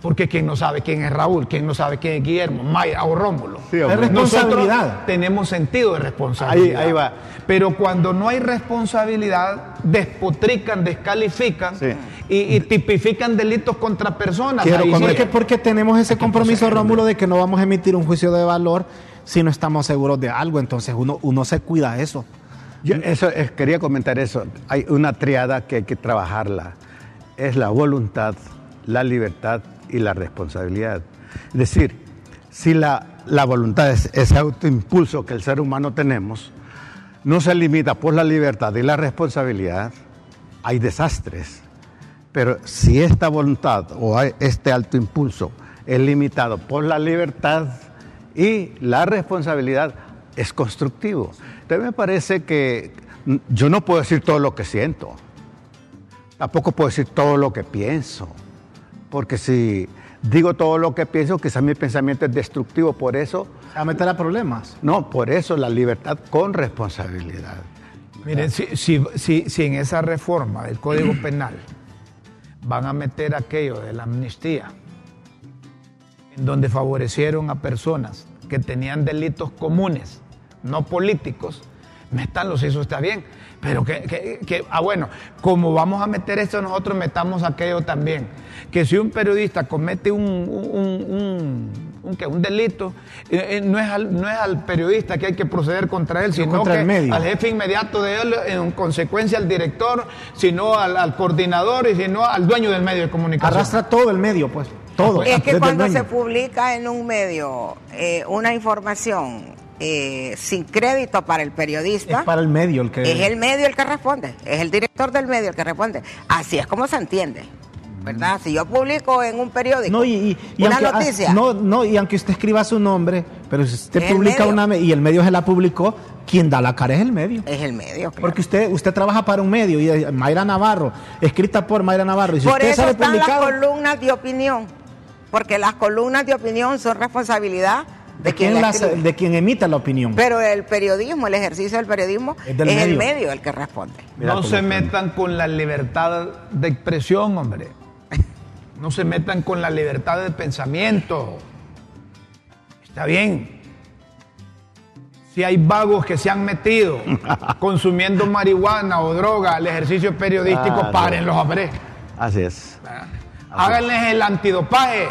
Porque quién no sabe quién es Raúl, quién no sabe quién es Guillermo, Mayra o Rómulo. Sí. Es responsabilidad. Nosotros tenemos sentido de responsabilidad. Ahí- ahí va. Pero cuando no hay responsabilidad, despotrican, descalifican Sí. y, y tipifican delitos contra personas. Quiero Ahí sí. Porque, porque tenemos ese compromiso. Rómulo, de que no vamos a emitir un juicio de valor si no estamos seguros de algo. Entonces uno, uno se cuida de eso. Yo eso, es- quería comentar eso. Hay una triada que hay que trabajarla. Es la voluntad, la libertad y la responsabilidad. Es decir, si la, la voluntad es ese autoimpulso que el ser humano tenemos, no se limita por la libertad y la responsabilidad, hay desastres. Pero si esta voluntad o este alto impulso es limitado por la libertad y la responsabilidad, es constructivo. Entonces me parece que yo no puedo decir todo lo que siento, tampoco puedo decir todo lo que pienso, porque si digo todo lo que pienso, quizás mi pensamiento es destructivo, por eso, A meter a problemas. no, por eso la libertad con responsabilidad. Miren, si, si- si- si en esa reforma del Código Penal van a meter aquello de la amnistía, en donde favorecieron a personas que tenían delitos comunes, no políticos, métanlos, eso está bien. Pero que, que- que- ah, bueno, como vamos a meter esto nosotros, metamos aquello también. Que si un periodista comete un, un- un- un- un delito, eh, eh, no, es al, no es al periodista que hay que proceder contra él, sino contra que el medio. al jefe inmediato de él, en consecuencia al director, sino al, al coordinador y sino al dueño del medio de comunicación. Arrastra todo el medio, pues. Todo. Es que cuando se publica en un medio eh, una información eh, sin crédito para el periodista, Es para el medio el que. es el medio el que responde, es el director del medio el que responde. Así es como se entiende, ¿verdad? Si yo publico en un periódico No, y, y- y una aunque, ah, noticia, no, no, y aunque usted escriba su nombre, pero si usted publica una y el medio se la publicó, quien da la cara es el medio. es el medio. claro. Porque usted, usted trabaja para un medio y eh, Mayra Navarro, escrita por Mayra Navarro. Y si Por usted eso están las columnas de opinión, porque las columnas de opinión son responsabilidad de, quien quien, la las- de quien emita la opinión. Pero el periodismo, el ejercicio del periodismo, Es el medio. el que responde. Mira no se metan con la libertad de expresión, hombre. No se metan con la libertad de pensamiento. Está bien. Si hay vagos que se han metido consumiendo marihuana o droga al ejercicio periodístico, Claro. párenlos, hombre. Así es. Háganles el antidopaje.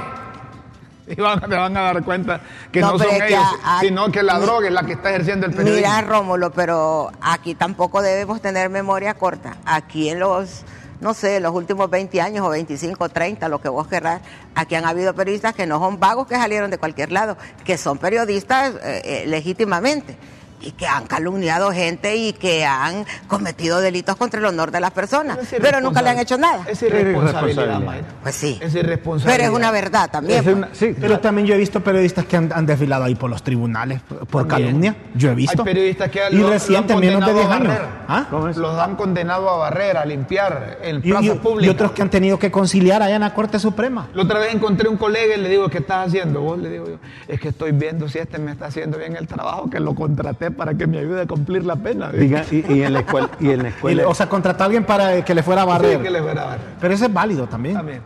Y van, se van a dar cuenta que no, son que ellos, a- a- sino que la mi- droga es la que está ejerciendo el periodismo. Mira, Rómulo, pero aquí tampoco debemos tener memoria corta. Aquí en los, no sé, los últimos 20 años o 25, 30, lo que vos querrás, aquí han habido periodistas que no son vagos que salieron de cualquier lado, que son periodistas eh, eh, legítimamente y que han calumniado gente y que han cometido delitos contra el honor de las personas, pero nunca le han hecho nada. Es irresponsabilidad. Mayra. Pues sí. Es irresponsabilidad. Pero es una verdad también. Es pues. una- sí, Pero también yo he visto periodistas que han, han desfilado ahí por los tribunales por También. calumnia. Yo he visto. Hay periodistas que y lo- lo reciente, han menos de 10 condenado a años. barrer. ¿Ah? Los han condenado a barrer, a limpiar en Y, plaza y- pública. y otros que han tenido que conciliar allá en la Corte Suprema. La otra vez encontré un colega y le digo, ¿qué estás haciendo? Vos le digo yo, es que estoy viendo si este me está haciendo bien el trabajo, que lo contraté para que me ayude a cumplir la pena. Diga, y, y en la escuela, y en la escuela o sea, contratar a alguien para que le fuera a barrer. Sí, que le fuera a barrer. Pero eso es válido también. También.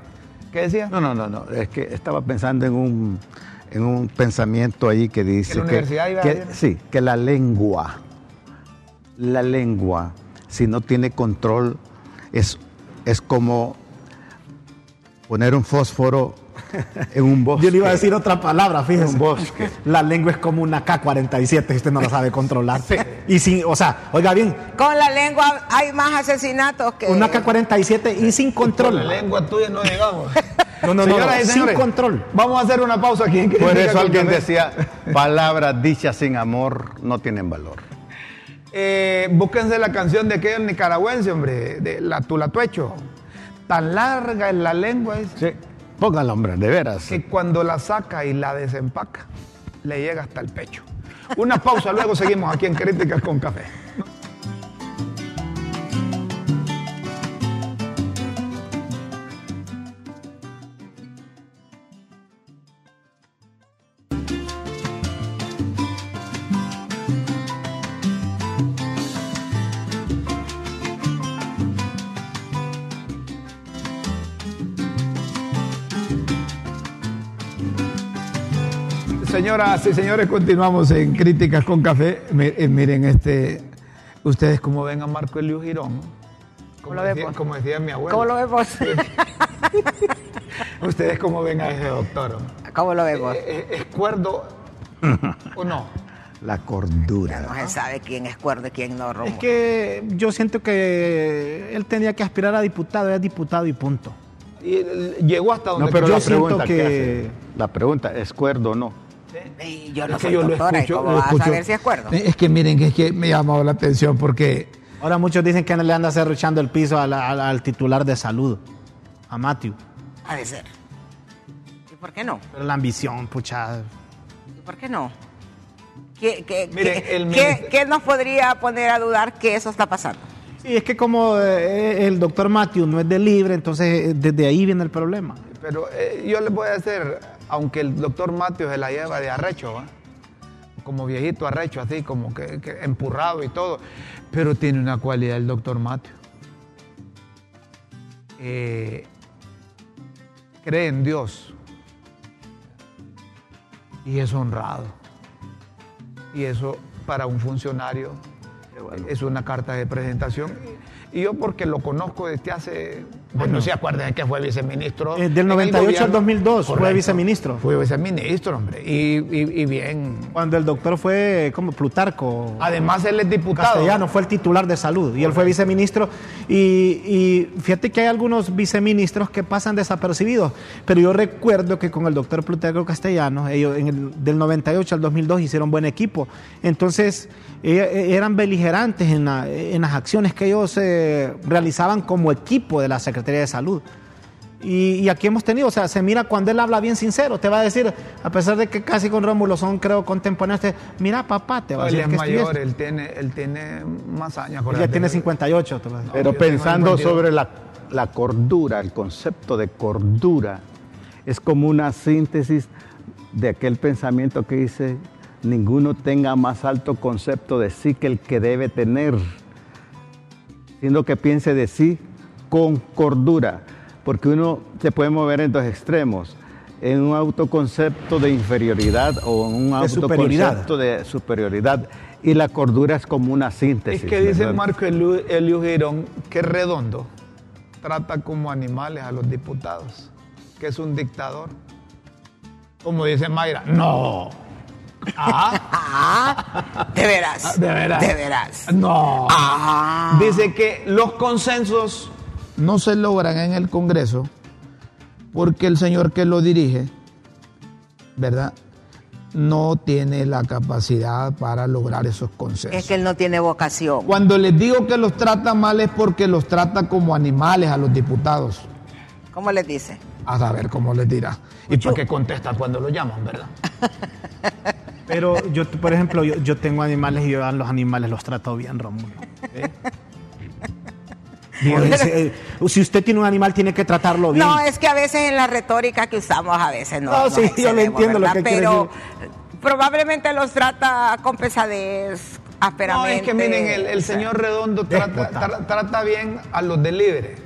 ¿Qué decía? No, no, no, no. Es que estaba pensando en un, en un pensamiento ahí que dice ¿En la universidad iba que- sí, que la lengua, la lengua, si no tiene control, es, es como poner un fósforo en un bosque. Yo le iba a decir otra palabra, fíjese. Un bosque. La lengua es como una K-47 si usted no la sabe controlar. Y sin, o sea, oiga bien, Con la lengua hay más asesinatos que... una K-47 y sin Con control. la lengua tuya no llegamos. No, no, sin control. Vamos a hacer una pausa aquí. en Por eso con alguien decía, palabras dichas sin amor no tienen valor. Eh, búsquense la canción de aquel nicaragüense, hombre, de la Tulatuecho. Tan larga es la lengua es Sí, póngalo, hombre, de veras. que cuando la saca y la desempaca, le llega hasta el pecho. Una pausa, luego seguimos aquí en Críticas con Café. Señoras y señores, continuamos en Críticas con Café. Eh, Miren, este, ustedes como ven a Marco Elio Girón, como, lo decía, vemos? como decía mi abuelo. ¿Cómo lo vemos? Ustedes como ven a ese doctor. ¿Cómo lo vemos? Eh, eh, ¿Es cuerdo o no? La cordura. No se sabe quién es cuerdo y quién no, Romo. Es que yo siento que él tenía que aspirar a diputado, es diputado y punto. Y llegó hasta donde No, pero yo la siento pregunta que... la pregunta es cuerdo o no. Y yo no Es que soy yo lo doctora, ¿y escucho, ¿cómo lo vas a saber si es cuerdo? Eh, Es que miren, es que me ha llamado la atención porque Ahora muchos dicen que le anda cerruchando el piso al, al titular de salud, a Matthew. Ha de ser. ¿Y por qué no? Pero la ambición, pucha. ¿Y por qué no? ¿Qué, qué, Mire, qué- el qué- ministro- qué nos podría poner a dudar que eso está pasando? Y es que como eh, el doctor Matthew no es de libre, entonces eh, desde ahí viene el problema. Pero eh, yo les voy a hacer, aunque el doctor Mateo se la lleva de arrecho, como viejito arrecho, así como que, que empurrado y todo, pero tiene una cualidad el doctor Mateo. Eh, cree en Dios y es honrado. Y eso para un funcionario es una carta de presentación. Y yo porque lo conozco desde hace... Bueno, no se acuerdan de que fue viceministro. Eh, del en el 98 al gobierno. 2002 fue viceministro. Fue viceministro, hombre. Y, y- y bien. Cuando el doctor fue como Plutarco. Además, él es diputado. Castellano fue el titular de salud y él fue viceministro. Y, y fíjate que hay algunos viceministros que pasan desapercibidos, pero yo recuerdo que con el doctor Plutarco Castellano, ellos en el, del 98 al 2002 hicieron buen equipo. Entonces, eh, eran beligerantes en, la- en las acciones que ellos eh, realizaban como equipo de la Secretaría de Salud. Y, y aquí hemos tenido, o sea, se mira cuando él habla bien sincero, te va a decir, a pesar de que casi con Rómulo son, creo, contemporáneos, te- mira, papá, te va a Él decir es que esto y mayor, él tiene, él tiene más años. Él ya tiene 58. te voy a decir. Pero pensando 52. sobre la, la cordura, el concepto de cordura, es como una síntesis de aquel pensamiento que dice, ninguno tenga más alto concepto de sí que el que debe tener, siendo que piense de sí con cordura, porque uno se puede mover en dos extremos, en un autoconcepto de inferioridad o en un De superioridad. autoconcepto de superioridad, y la cordura es como una síntesis. Es que dice ¿verdad? Marco Eliu Eliu Girón que Redondo trata como animales a los diputados, que es un dictador. Como dice Mayra, no. Ah, Ah, de veras. de veras. De veras. No. Ah. Dice que los consensos no se logran en el Congreso porque el señor que lo dirige, ¿verdad? No tiene la capacidad para lograr esos consensos. Es que él no tiene vocación. Cuando les digo que los trata mal es porque los trata como animales a los diputados. ¿Cómo les dice? A saber cómo les dirá. Y para qué contestan cuando lo llaman, ¿verdad? Pero yo, por ejemplo, yo, yo tengo animales y yo a los animales los trato bien, Rómulo. ¿Eh? Eh, si usted tiene un animal, tiene que tratarlo bien. No, es que a veces en la retórica que usamos, a veces no. No, nos sí, yo le entiendo lo que quiere Pero probablemente los trata con pesadez, No, ásperamente. es que miren, el, señor Redondo trata, Déspota. tra- trata bien a los delibres,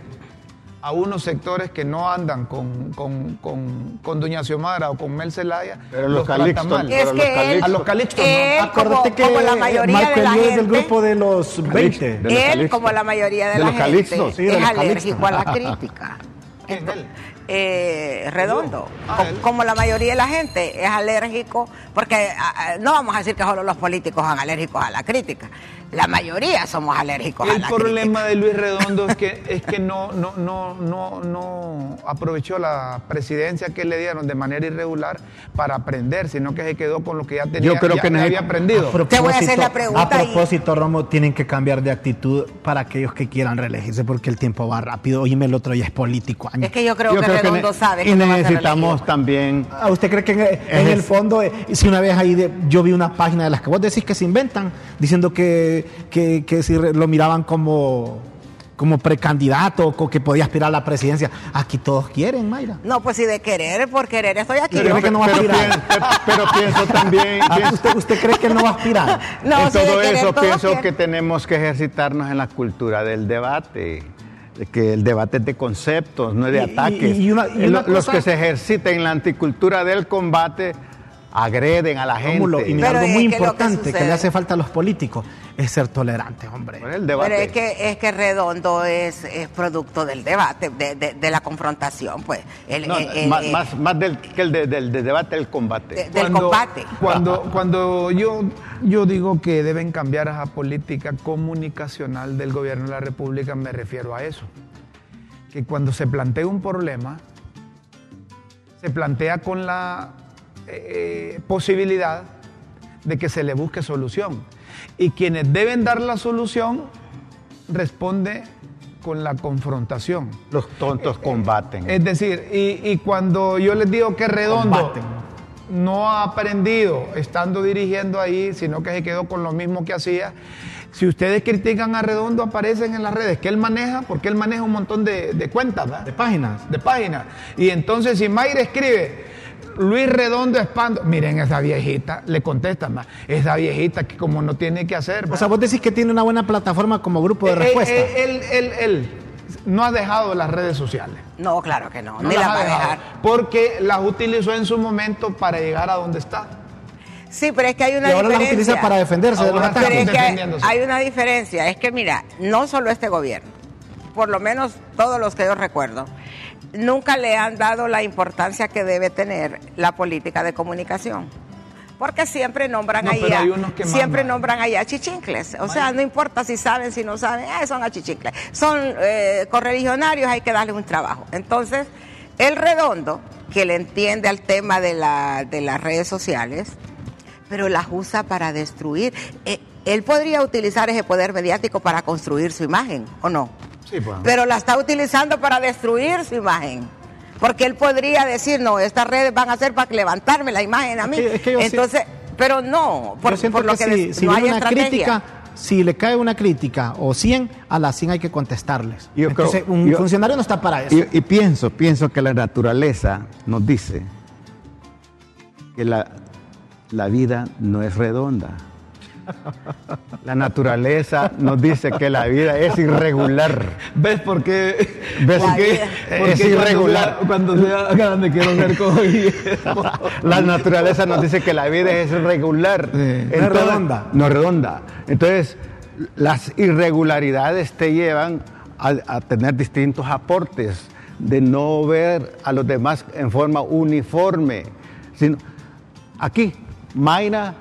a unos sectores que no andan con, con, con, con Doña Xiomara o con Mel Zelaya, Pero los trata Calixtos, mal. Es los que él, A los calixtos, no. Acuérdate como, que como la mayoría Marco de la Eliu es gente, del grupo de los 20. De los él, como la mayoría de, De la los gente, calixtos, sí, de es los alérgico a la crítica. ¿Quién, Entonces, él? eh, redondo, Ah, Co- él. como la mayoría de la gente es alérgico, porque ah, ah, no vamos a decir que solo los políticos son alérgicos a la crítica, la mayoría somos alérgicos a El la problema crítica. de Luis Redondo es que, es que no, no, no, no, no aprovechó la presidencia que le dieron de manera irregular para aprender, sino que se quedó con lo que ya tenía, Yo creo ya- que necesita- había aprendido. A Te voy a hacer la propósito- pregunta A y- propósito, Romo, tienen que cambiar de actitud para aquellos que quieran reelegirse porque el tiempo va rápido. Oíme, el otro ya es político. año. Es que yo creo Yo que creo Redondo sabe y que no a ser necesitamos también ¿A usted cree que en, en el fondo, eh, si una vez ahí de- yo vi una página de las que vos decís que se inventan, diciendo que, que, que si lo miraban como, como precandidato o que podía aspirar a la presidencia? Aquí todos quieren, Mayra. No, pues si de querer, por querer estoy aquí. Pero- ¿no? que no va a pero, aspirar. pien- pero- pero pienso también Ah, pienso- ¿Usted, ¿Usted cree que no va a aspirar? No, en si de todo querer eso todos pienso quieren. que tenemos que ejercitarnos en la cultura del debate. de Que el debate es de conceptos, no es de Y- ataques. y una- y una lo- Los cosa- que se ejercitan en la anticultura del combate agreden a la gente. Rómulo, y mira, algo muy que lo que importante que, le hace falta a los políticos es ser tolerantes, hombre. El debate. Pero es que, es que Redondo es, es producto del debate, de, de- de la confrontación, pues. El- No, el- el- más, el- más- más del, que el de- del, del debate del combate. de- del combate. Cuando, cuando yo, yo digo que deben cambiar esa política comunicacional del gobierno de la República, me refiero a eso. Que cuando se plantea un problema, se plantea con la eh, posibilidad de que se le busque solución. Y quienes deben dar la solución responde con la confrontación. Los tontos combaten. Es decir, y, y cuando yo les digo que Redondo Combaten. no ha aprendido estando dirigiendo ahí, sino que se quedó con lo mismo que hacía, Si ustedes critican a Redondo, aparecen en las redes que él maneja, porque él maneja un montón de, de cuentas, ¿verdad? De páginas. de páginas. Y entonces si Mayra escribe, Luis Redondo Espando, miren esa viejita, le contestan más, esa viejita que como no tiene que hacer. O sea, vos decís que tiene una buena plataforma como grupo de Eh, respuesta. eh, él, él, él no ha dejado las redes sociales. No, claro que no, No ni las la va a dejado, dejar. Porque las utilizó en su momento para llegar a donde está. Sí, pero es que hay una y ahora las utiliza para defenderse de los ataques. es que hay, defendiéndose. hay una diferencia, es que mira, no solo este gobierno, por lo menos todos los que yo recuerdo, nunca le han dado la importancia que debe tener la política de comunicación. Porque siempre nombran No, ahí pero a, hay unos que siempre mandan. nombran ahí a chichincles. O sea, no importa si saben, si no saben, ah, son a chichincles. Son eh, correligionarios, hay que darle un trabajo. Entonces, el redondo, que le entiende al tema de, la, de las redes sociales, pero las usa para destruir. Eh, él podría utilizar ese poder mediático para construir su imagen, ¿o no? Sí, pues. Pero la está utilizando para destruir su imagen. Porque él podría decir, no, estas redes van a ser para levantarme la imagen a mí. Es que- es que yo Entonces, pero no, por, Yo siento por lo que, que, si, des- si no hay una estrategia. crítica, si le cae una crítica o 100, a las 100 hay que contestarles. Yo creo- Entonces, un yo- funcionario no está para eso. Y, y pienso, pienso que la naturaleza nos dice que la, la vida no es redonda. La naturaleza nos dice que la vida es irregular. ¿Ves por qué? ¿Ves? por qué- Es qué cuando irregular. sea- Cuando sea quiero ser como. La naturaleza nos dice que la vida es irregular. Sí. Entonces- No es redonda. No es redonda. Entonces, las irregularidades te llevan a, a tener distintos aportes, de no ver a los demás en forma uniforme. Sino, aquí, Mayra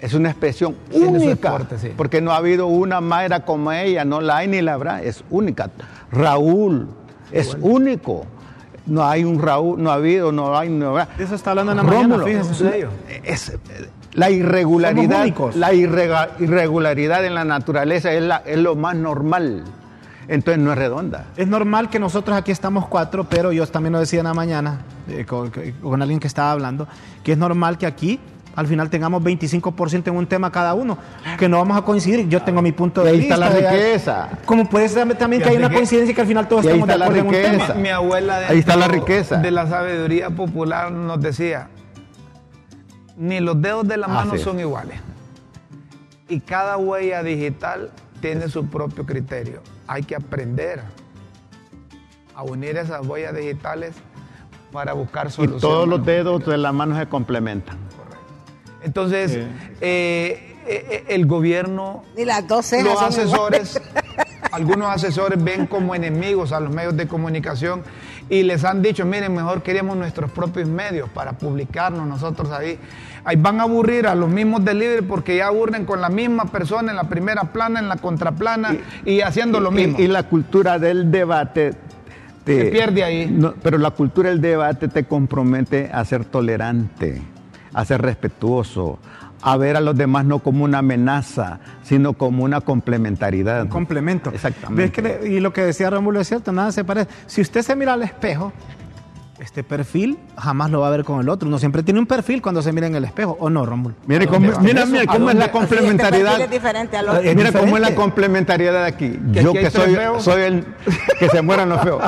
es una expresión única, sí. porque no ha habido una Mayra como ella, no la hay ni la habrá, es única. Raúl es único. No hay un Raúl, no ha habido, no hay, no habrá. Eso está hablando en la mañana, Rómulo, fíjese. es, eh, la irregularidad, la irrega- irregularidad en la naturaleza es, la- es lo más normal. Entonces no es redonda. Es normal que nosotros aquí estamos cuatro, pero yo también lo decía en la mañana eh, con, con alguien que estaba hablando, que es normal que aquí al final tengamos 25% en un tema cada uno, que no vamos a coincidir. Yo tengo mi punto de Y ahí vista. está la riqueza. Como puede ser también que hay una coincidencia que al final todos Y ahí estamos de está la acuerdo en un riqueza. tema. Mi, mi abuela Ahí está la dentro riqueza. de la sabiduría popular nos decía, ni los dedos de la mano son iguales. Y cada huella digital tiene su propio criterio. Hay que aprender a unir esas huellas digitales para buscar Y soluciones. todos los dedos de la mano se complementan. Entonces, Sí. eh, eh, el gobierno Ni las dos los asesores, algunos asesores ven como enemigos a los medios de comunicación y les han dicho, miren, mejor queríamos nuestros propios medios para publicarnos nosotros ahí. Ahí van a aburrir a los mismos delivery porque ya aburren con la misma persona en la primera plana, en la contraplana y, haciendo lo Y- mismo. Y, la cultura del debate te- Se pierde ahí. No, pero la cultura del debate te compromete a ser tolerante, a ser respetuoso, a ver a los demás no como una amenaza, sino como una complementariedad. Un complemento. Exactamente. ¿Ves que le- y lo que decía Rómulo es cierto, nada se parece. Si usted se mira al espejo, este perfil jamás lo va a ver con el otro. Uno siempre tiene un perfil cuando se mira en el espejo, ¿o no, Rómulo? Mire ¿A cómo, mira, mira ¿A cómo es la dónde? Sí, este complementariedad. perfil es diferente al otro. Es Mira cómo es la complementariedad aquí. Que Yo aquí que soy, soy el que se mueran los feos.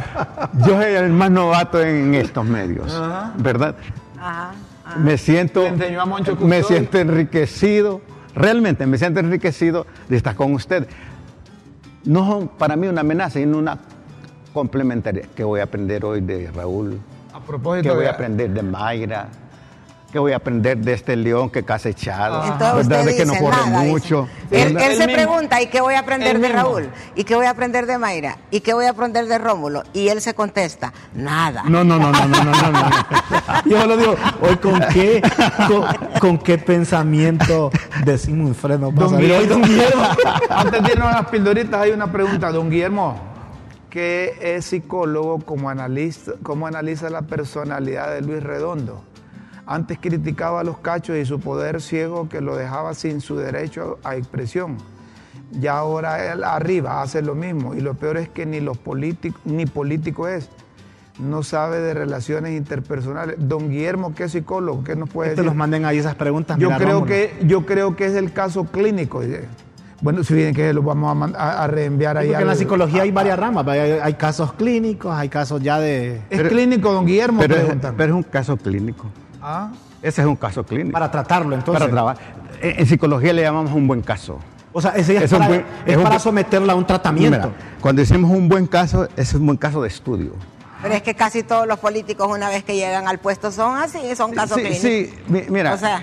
Yo soy el más novato en estos medios, Ajá. ¿verdad? Ajá. Me siento, Le enseñó a Moncho me siento enriquecido, realmente me siento enriquecido de estar con usted. No para mí una amenaza, sino una complementaria. ¿Qué voy a aprender hoy de Raúl? a propósito ¿Qué voy a aprender de Mayra? ¿Qué voy a aprender de este león que caza echado? Entonces ¿Verdad? De que no corre nada, mucho. Él, se mismo. pregunta, ¿y qué voy a aprender Él de mismo. Raúl? ¿Y qué voy a aprender de Mayra? ¿Y qué voy a aprender de Rómulo? Y él se contesta, nada. No, no, no, no, no, no, no, no. Yo lo digo, hoy con qué, con, con qué pensamiento decimos un freno. Don Hoy, don Guillermo. Antes de irnos a las pildoritas, hay una pregunta. Don Guillermo, ¿qué es psicólogo como analista, cómo analiza la personalidad de Luis Redondo? Antes criticaba a los cachos y su poder ciego que lo dejaba sin su derecho a expresión. Ya ahora él arriba hace lo mismo y lo peor es que ni los políticos ni político es. No sabe de relaciones interpersonales. Don Guillermo, ¿qué es psicólogo? ¿Qué nos puede Que te decir? los manden ahí esas preguntas. Yo mira, creo, Rómulo. que, yo creo que es el caso clínico. Bueno, si bien que lo vamos a, mand- a- a reenviar ahí. Porque en la psicología hay varias ramas. Hay, hay casos clínicos, hay casos ya de... Es clínico, don Guillermo, Pero es, preguntan. pero es un caso clínico. Ah, Ese es un caso clínico. Para tratarlo, entonces. Para trabajar. En, en psicología le llamamos un buen caso. O sea, ese ya es, Es un para, buen- es es para someterla a un tratamiento. Mira, cuando decimos un buen caso, es un buen caso de estudio. Pero es que casi todos los políticos una vez que llegan al puesto son así, son casos sí, clínicos. sí, mi- mira, O sea,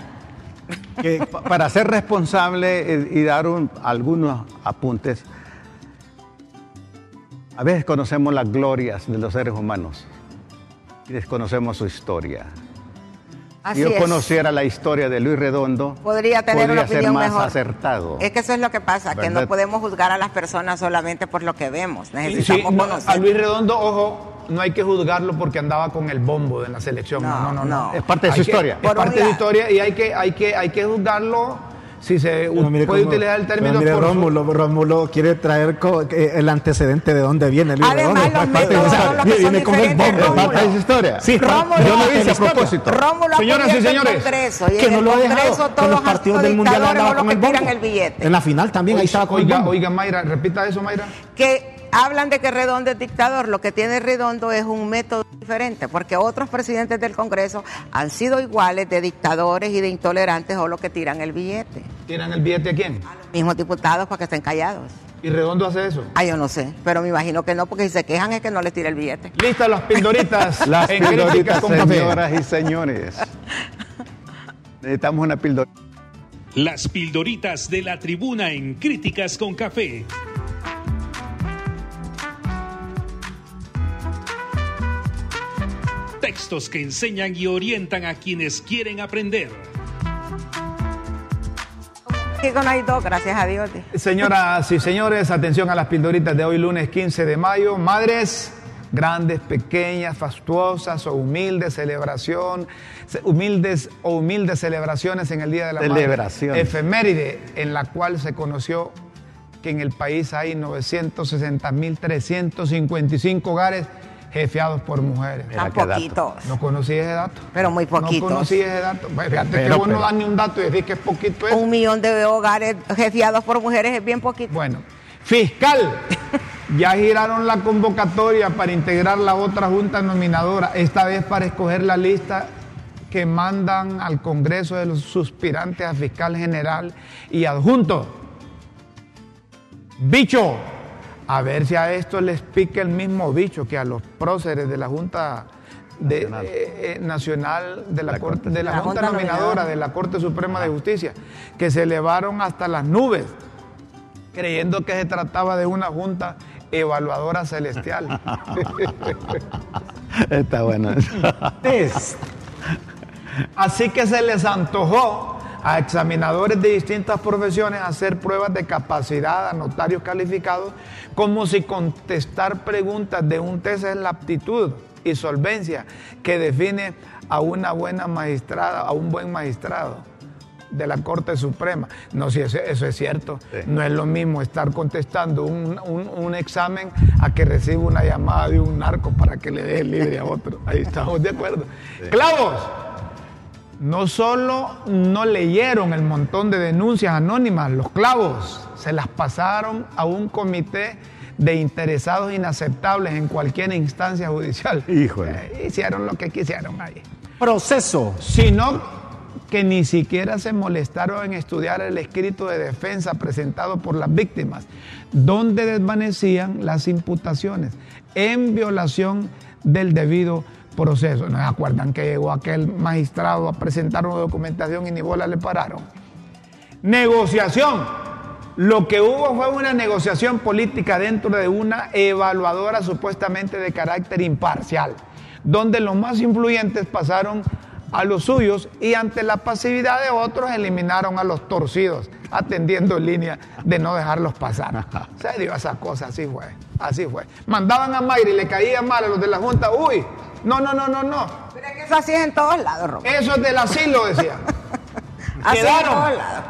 que pa- para ser responsable eh, y dar un- algunos apuntes, a veces conocemos las glorias de los seres humanos y desconocemos su historia. Así si yo es. conociera la historia de Luis Redondo, Podría tener una ser más mejor. acertado. Es que eso es lo que pasa, que no podemos juzgar a las personas solamente por lo que vemos. sí, Necesitamos no, conocer. a Luis Redondo, ojo, no hay que juzgarlo porque andaba con el bombo de la selección. No, no, no. No. Es parte de su Hay que- historia. Es Por parte de su historia y hay que, hay que, hay que juzgarlo si se puede cómo- utilizar el término mire, por su- Rómulo, Rómulo quiere traer co- el antecedente de dónde viene Luis Además, los métodos son que viene el diferentes, historia. Sí, Rómulo, yo lo parte hice de a la propósito. Rómulo Señoras y el señores, Congreso y que en no el lo ha dejado. Todos los partidos del mundial andaba con el bombo. el. En la final también, ahí estaba con el bombo. oiga, Mayra, repita eso, Mayra. que hablan de que Redondo es dictador, lo que tiene Redondo es un método diferente, porque otros presidentes del Congreso han sido iguales de dictadores y de intolerantes o los que tiran el billete. ¿Tiran el billete a quién? Mismos diputados para que estén callados. Y Redondo hace eso. Ah, yo no sé, pero me imagino que no, porque si se quejan es que no les tira el billete. Listas las pildoritas. Las en Críticas pildoritas, con Café. señoras y señores. Necesitamos una píldora. Las pildoritas de la tribuna en Críticas con Café. Textos que enseñan y orientan a quienes quieren aprender. Gracias a Dios. Señoras y señores, atención a las pildoritas de hoy, lunes 15 de mayo. Madres, grandes, pequeñas, fastuosas o humildes, celebración, ce- humildes o humildes celebraciones en el Día de la Madre. Celebraciones. Efeméride, en la cual se conoció que en el país hay 960.355 hogares jefeados por mujeres. Tan poquitos, No conocí ese dato. pero muy No poquitos. conocí ese dato. Fíjate que Pero, vos no das ni un dato y decís que es poquito eso. Un millón de hogares jefiados por mujeres es bien poquito. Bueno, fiscal, ya giraron la convocatoria para integrar la otra junta nominadora, esta vez para escoger la lista que mandan al Congreso de los suspirantes a fiscal general y adjunto. Bicho, a ver si a esto les pica el mismo bicho que a los próceres de la Junta de- Nacional. eh, eh, Nacional de la, La Corte, Corte. de la La Junta, Junta Nominadora Nominadora. de la Corte Suprema de Justicia, que se elevaron hasta las nubes creyendo que se trataba de una junta evaluadora celestial. Está bueno. Así que se les antojó a examinadores de distintas profesiones hacer pruebas de capacidad a notarios calificados, como si contestar preguntas de un test es la aptitud y solvencia que define a una buena magistrada, a un buen magistrado de la Corte Suprema. No, si eso, eso es cierto. Sí. No es lo mismo estar contestando un, un- un examen a que reciba una llamada de un narco para que le deje libre a otro. Ahí estamos de acuerdo. Clavos. No solo no leyeron el montón de denuncias anónimas, los clavos se las pasaron a un comité de interesados inaceptables en cualquier instancia judicial. Híjole. Eh, hicieron lo que quisieron ahí Proceso. sino que ni siquiera se molestaron en estudiar el escrito de defensa presentado por las víctimas, donde desvanecían las imputaciones en violación del debido proceso. ¿No acuerdan que llegó aquel magistrado a presentar una documentación y ni bola le pararon? Negociación. Lo que hubo fue una negociación política dentro de una evaluadora supuestamente de carácter imparcial, donde los más influyentes pasaron a los suyos y ante la pasividad de otros eliminaron a los torcidos, atendiendo línea de no dejarlos pasar. Se dio esa cosa, así fue, así fue. Mandaban a Mayra y le caía mal a los de la Junta, uy, no, no, no, no, no, Pero es que eso así es en todos lados, Roberto. eso es del asilo, decían. Así es en Quedaron. todos lados.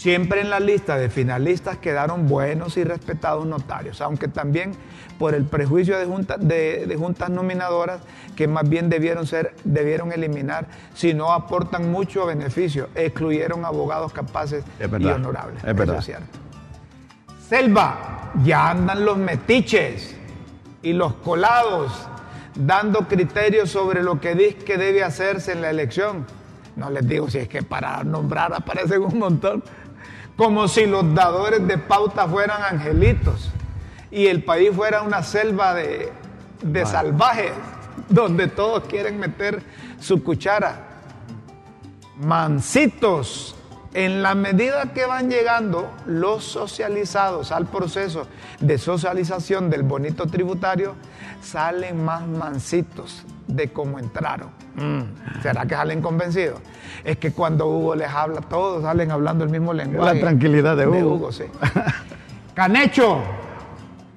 Siempre en la lista de finalistas quedaron buenos y respetados notarios, aunque también por el prejuicio de, junta- de- de juntas nominadoras que más bien debieron, ser, debieron eliminar si no aportan mucho beneficio, excluyeron abogados capaces Es y honorables. es verdad. Eso es cierto. selva, ya andan los metiches y los colados dando criterios sobre lo que dice que debe hacerse en la elección. No les digo si es que para nombrar aparecen un montón. Como si los dadores de pauta fueran angelitos y el país fuera una selva de, de salvajes donde todos quieren meter su cuchara. Mansitos, en la medida que van llegando los socializados al proceso de socialización del bonito tributario, salen más mansitos de cómo entraron. Mm. ¿Será que salen convencidos? Es que cuando Hugo les habla, todos salen hablando el mismo lenguaje. La tranquilidad de Hugo. sí. Canecho,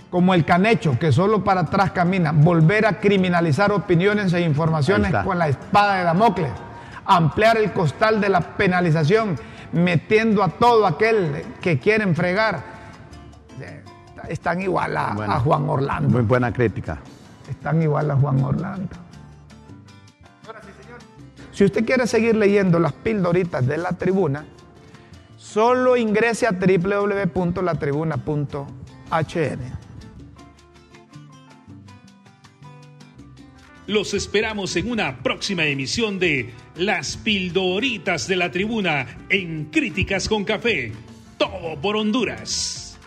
como el canecho que solo para atrás camina, volver a criminalizar opiniones e informaciones con la espada de Damocles, ampliar el costal de la penalización, metiendo a todo aquel que quieren fregar. Están igual a, a Juan Orlando. Muy buena crítica. Están igual a Juan Orlando. Si usted quiere seguir leyendo las pildoritas de la tribuna, solo ingrese a www.latribuna.hn. Los esperamos en una próxima emisión de Las Pildoritas de la Tribuna en Críticas con Café. Todo por Honduras.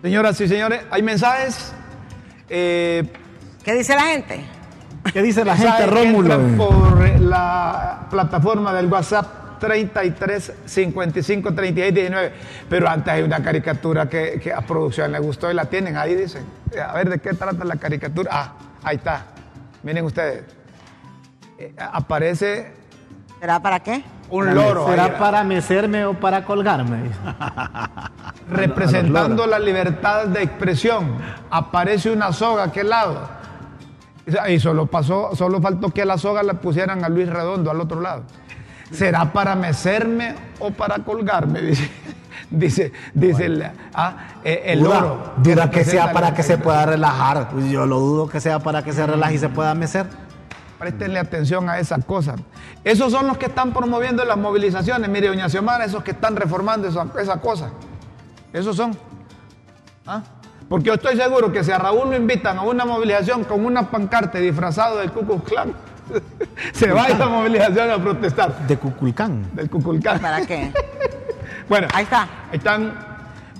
Señoras y señores, hay mensajes. Eh, ¿Qué dice la gente? ¿Qué dice la gente, Rómulo? por la plataforma del WhatsApp 33 55 38 19. Pero antes hay una caricatura que, que a producción le gustó y la tienen ahí, dicen. A ver de qué trata la caricatura. Ah, ahí está. Miren ustedes. Eh, aparece ¿Será para qué? un loro. ahí, ¿Será para mecerme o para colgarme? representando la libertad de expresión. Aparece una soga a aquel lado. Y solo pasó, solo faltó que la soga la pusieran a Luis Redondo al otro lado. ¿Será para mecerme o para colgarme? Dice, dice, dice el, ah, eh, el Duda- loro. Duda que representa sea para que se pueda relajar. Pues yo lo dudo que sea para que se relaje y se pueda mecer. Préstenle atención a esas cosas. Esos son los que están promoviendo las movilizaciones. Mire, doña Xiomara, esos que están reformando esa, esa cosa. Esos son. ¿Ah? Porque yo estoy seguro que si a Raúl lo invitan a una movilización con una pancarta disfrazado del Ku Klan, se va a esa movilización a protestar De Cuculcán. del Klan. ¿Para qué? Bueno, Ahí está. Ahí están.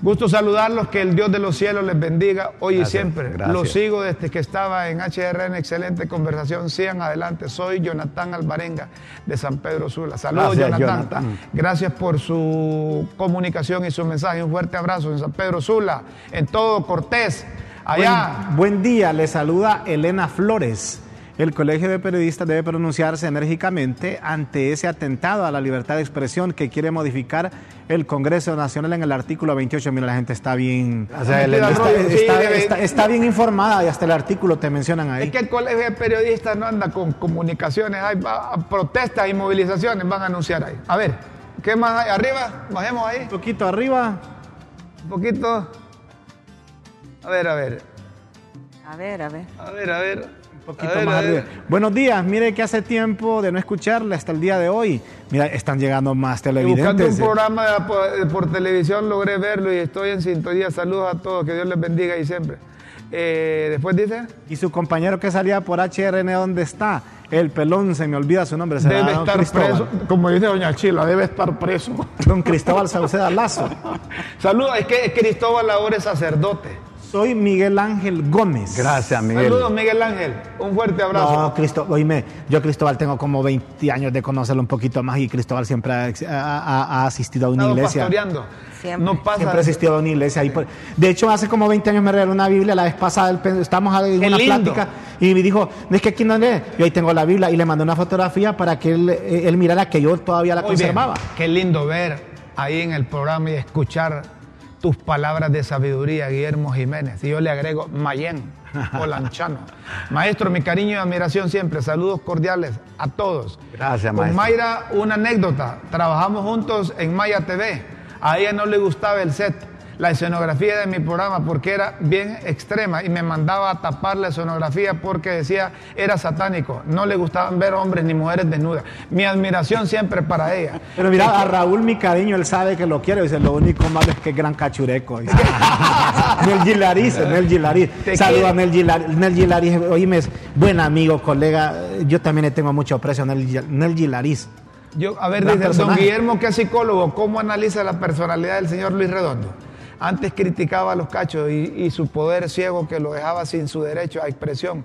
Gusto saludarlos, que el Dios de los cielos les bendiga hoy Gracias, y siempre. gracias. Los sigo desde que estaba en HRN, excelente conversación. Sigan adelante. Soy Jonathan Alvarenga de San Pedro Sula. Saludos, Gracias, Jonathan. Jonathan. Gracias por su comunicación y su mensaje. Un fuerte abrazo en San Pedro Sula, en todo Cortés, allá. Buen, buen día, le saluda Elena Flores. El Colegio de Periodistas debe pronunciarse enérgicamente ante ese atentado a la libertad de expresión que quiere modificar el Congreso Nacional en el artículo 28. Mira, la gente está bien, O sea, está, bien informada y hasta el artículo te mencionan ahí. Es que el colegio de periodistas no anda con comunicaciones, hay protestas y movilizaciones, van a anunciar ahí. A ver, ¿qué más hay? Arriba, bajemos ahí. Un poquito arriba. Un poquito. A ver, a ver. A ver, a ver. A ver, a ver. Poquito ver, más arriba. Buenos días, mire que hace tiempo de no escucharle hasta el día de hoy. Mira, están llegando más Buscando televidentes. un programa de- por, por televisión logré verlo y estoy en sintonía. Saludos a todos, que Dios les bendiga y siempre. Eh, después dice, Y su compañero que salía por HRN, ¿dónde está? El pelón, se me olvida su nombre. debe estar Cristóbal. preso, como dice doña Chila, debe estar preso. Don Cristóbal Sauceda Lazo. Saludos, es que Cristóbal ahora es sacerdote. Soy Miguel Ángel Gómez. Gracias, Miguel. Saludos, Miguel Ángel. Un fuerte abrazo. No, Cristóbal, oíme, yo Cristóbal tengo como 20 años de conocerlo un poquito más y Cristóbal siempre ha, ha- ha asistido a una Estado iglesia. pastoreando. Siempre. No pasa. Siempre ha asistido a una iglesia. por- de hecho, hace como 20 años me regaló una Biblia. La vez pasada estábamos en una lindo. plática y me dijo, no es que aquí no lee. Yo ahí tengo la Biblia y le mandé una fotografía para que él, él mirara que yo todavía la Muy bien. conservaba. Qué lindo ver ahí en el programa y escuchar tus palabras de sabiduría, Guillermo Jiménez. Y yo le agrego Mayen o Lanchano. Maestro, mi cariño y admiración siempre. Saludos cordiales a todos. Gracias, Con maestro. Mayra, una anécdota. Trabajamos juntos en Maya TV. A ella no le gustaba el set. La escenografía de mi programa porque era bien extrema y me mandaba a tapar la escenografía porque decía era satánico. No le gustaban ver hombres ni mujeres desnudas. Mi admiración siempre para ella. Pero mira, a Raúl mi cariño, él sabe que lo quiere. Dice, lo único malo es que es gran cachureco. dice. Nel Gilariz, Nel Gilariz. Saluda a. Nel Gilariz. Nel Gilariz, oíme, es buen amigo, colega. Yo también le tengo mucho aprecio a Nel, Gil- Nel Gilariz. Yo, a ver, dice don. Guillermo, que es psicólogo, ¿cómo analiza la personalidad del señor Luis Redondo? Antes criticaba a los cachos y, y su poder ciego que lo dejaba sin su derecho a expresión.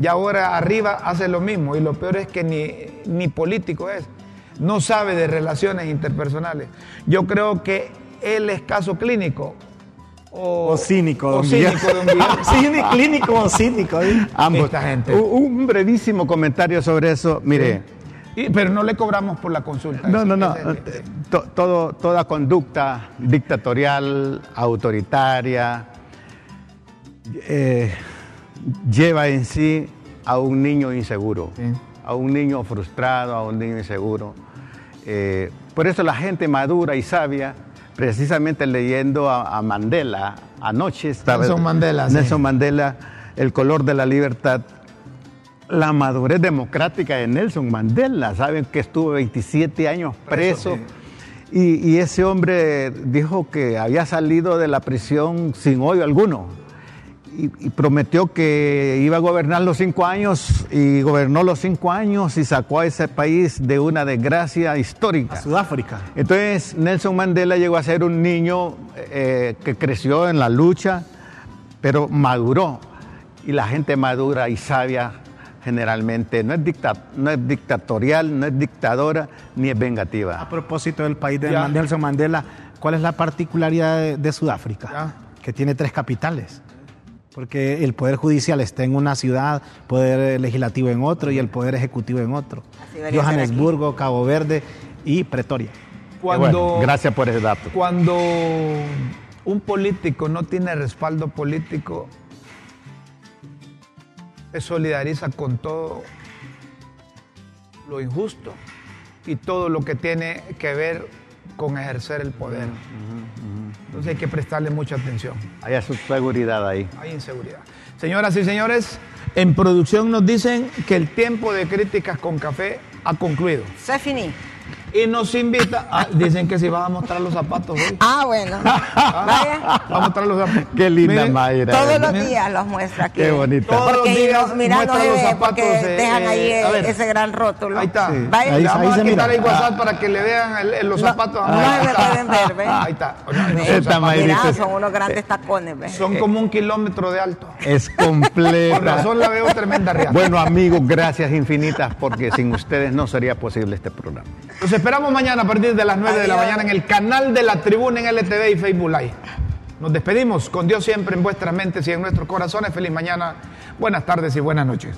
Y ahora arriba hace lo mismo. Y lo peor es que ni, ni político es. No sabe de relaciones interpersonales. Yo creo que él es caso clínico. O, O cínico, O don cínico, Guillermo. don. Cínico, clínico o cínico. ¿eh? Ambos. Esta gente. U- Un brevísimo comentario sobre eso. Mire, Y- pero no le cobramos por la consulta. no, no, no. Todo, toda conducta dictatorial, autoritaria, eh, lleva en sí a un niño inseguro, Sí. a un niño frustrado, a un niño inseguro. Eh, por eso la gente madura y sabia, precisamente leyendo a, a Mandela anoche, estaba Nelson Mandela, sí. Nelson Mandela, El color de la libertad, la madurez democrática de Nelson Mandela. Saben que estuvo 27 años preso. Y, y ese hombre dijo que había salido de la prisión sin odio alguno. Y, y prometió que iba a gobernar los cinco años y gobernó los cinco años y sacó a ese país de una desgracia histórica. A Sudáfrica. Entonces Nelson Mandela llegó a ser un niño eh, que creció en la lucha, pero maduró. Y la gente madura y sabia generalmente no es, dicta- no es dictatorial, no es dictadora, ni es vengativa. A propósito del país de Ya. Nelson Mandela, ¿cuál es la particularidad de, de Sudáfrica? Ya. Que tiene tres capitales. Porque el poder judicial está en una ciudad, poder legislativo en otro y el poder ejecutivo en otro. Johannesburgo, Cabo Verde y Pretoria. Cuando, Bueno, gracias por ese dato. Cuando un político no tiene respaldo político, se solidariza con todo lo injusto y todo lo que tiene que ver con ejercer el poder. Entonces hay que prestarle mucha atención. Hay seguridad ahí. Hay inseguridad. Señoras y señores, en producción nos dicen que el tiempo de críticas con café ha concluido. Se finí. Y nos invita, a- dicen que si vas a mostrar los zapatos hoy. Ah, bueno. Vaya. Vamos a mostrar los zapatos. Qué linda Miren, Mayra. Todos los días los muestra aquí. Qué bonita. Todos Porque los días no- mira, no los zapatos, porque eh, dejan ahí eh, ese gran rótulo. Ahí está. Sí. Vaya. Ahí- vamos ahí a se quitar mira. el WhatsApp para que le vean el- el- los No, zapatos. no Ahí se pueden ver, ¿ve? Ahí está. No, no, Esta Mira, son unos grandes tacones, ¿ve? Son como un kilómetro de alto. Es Por completa. razón la veo tremenda real. Bueno, amigos, gracias infinitas porque sin ustedes no sería posible este programa. Los esperamos mañana a partir de las 9 de la mañana en el canal de la tribuna en LTV y Facebook Live. Nos despedimos con Dios siempre en vuestras mentes y en nuestros corazones. Feliz mañana, buenas tardes y buenas noches.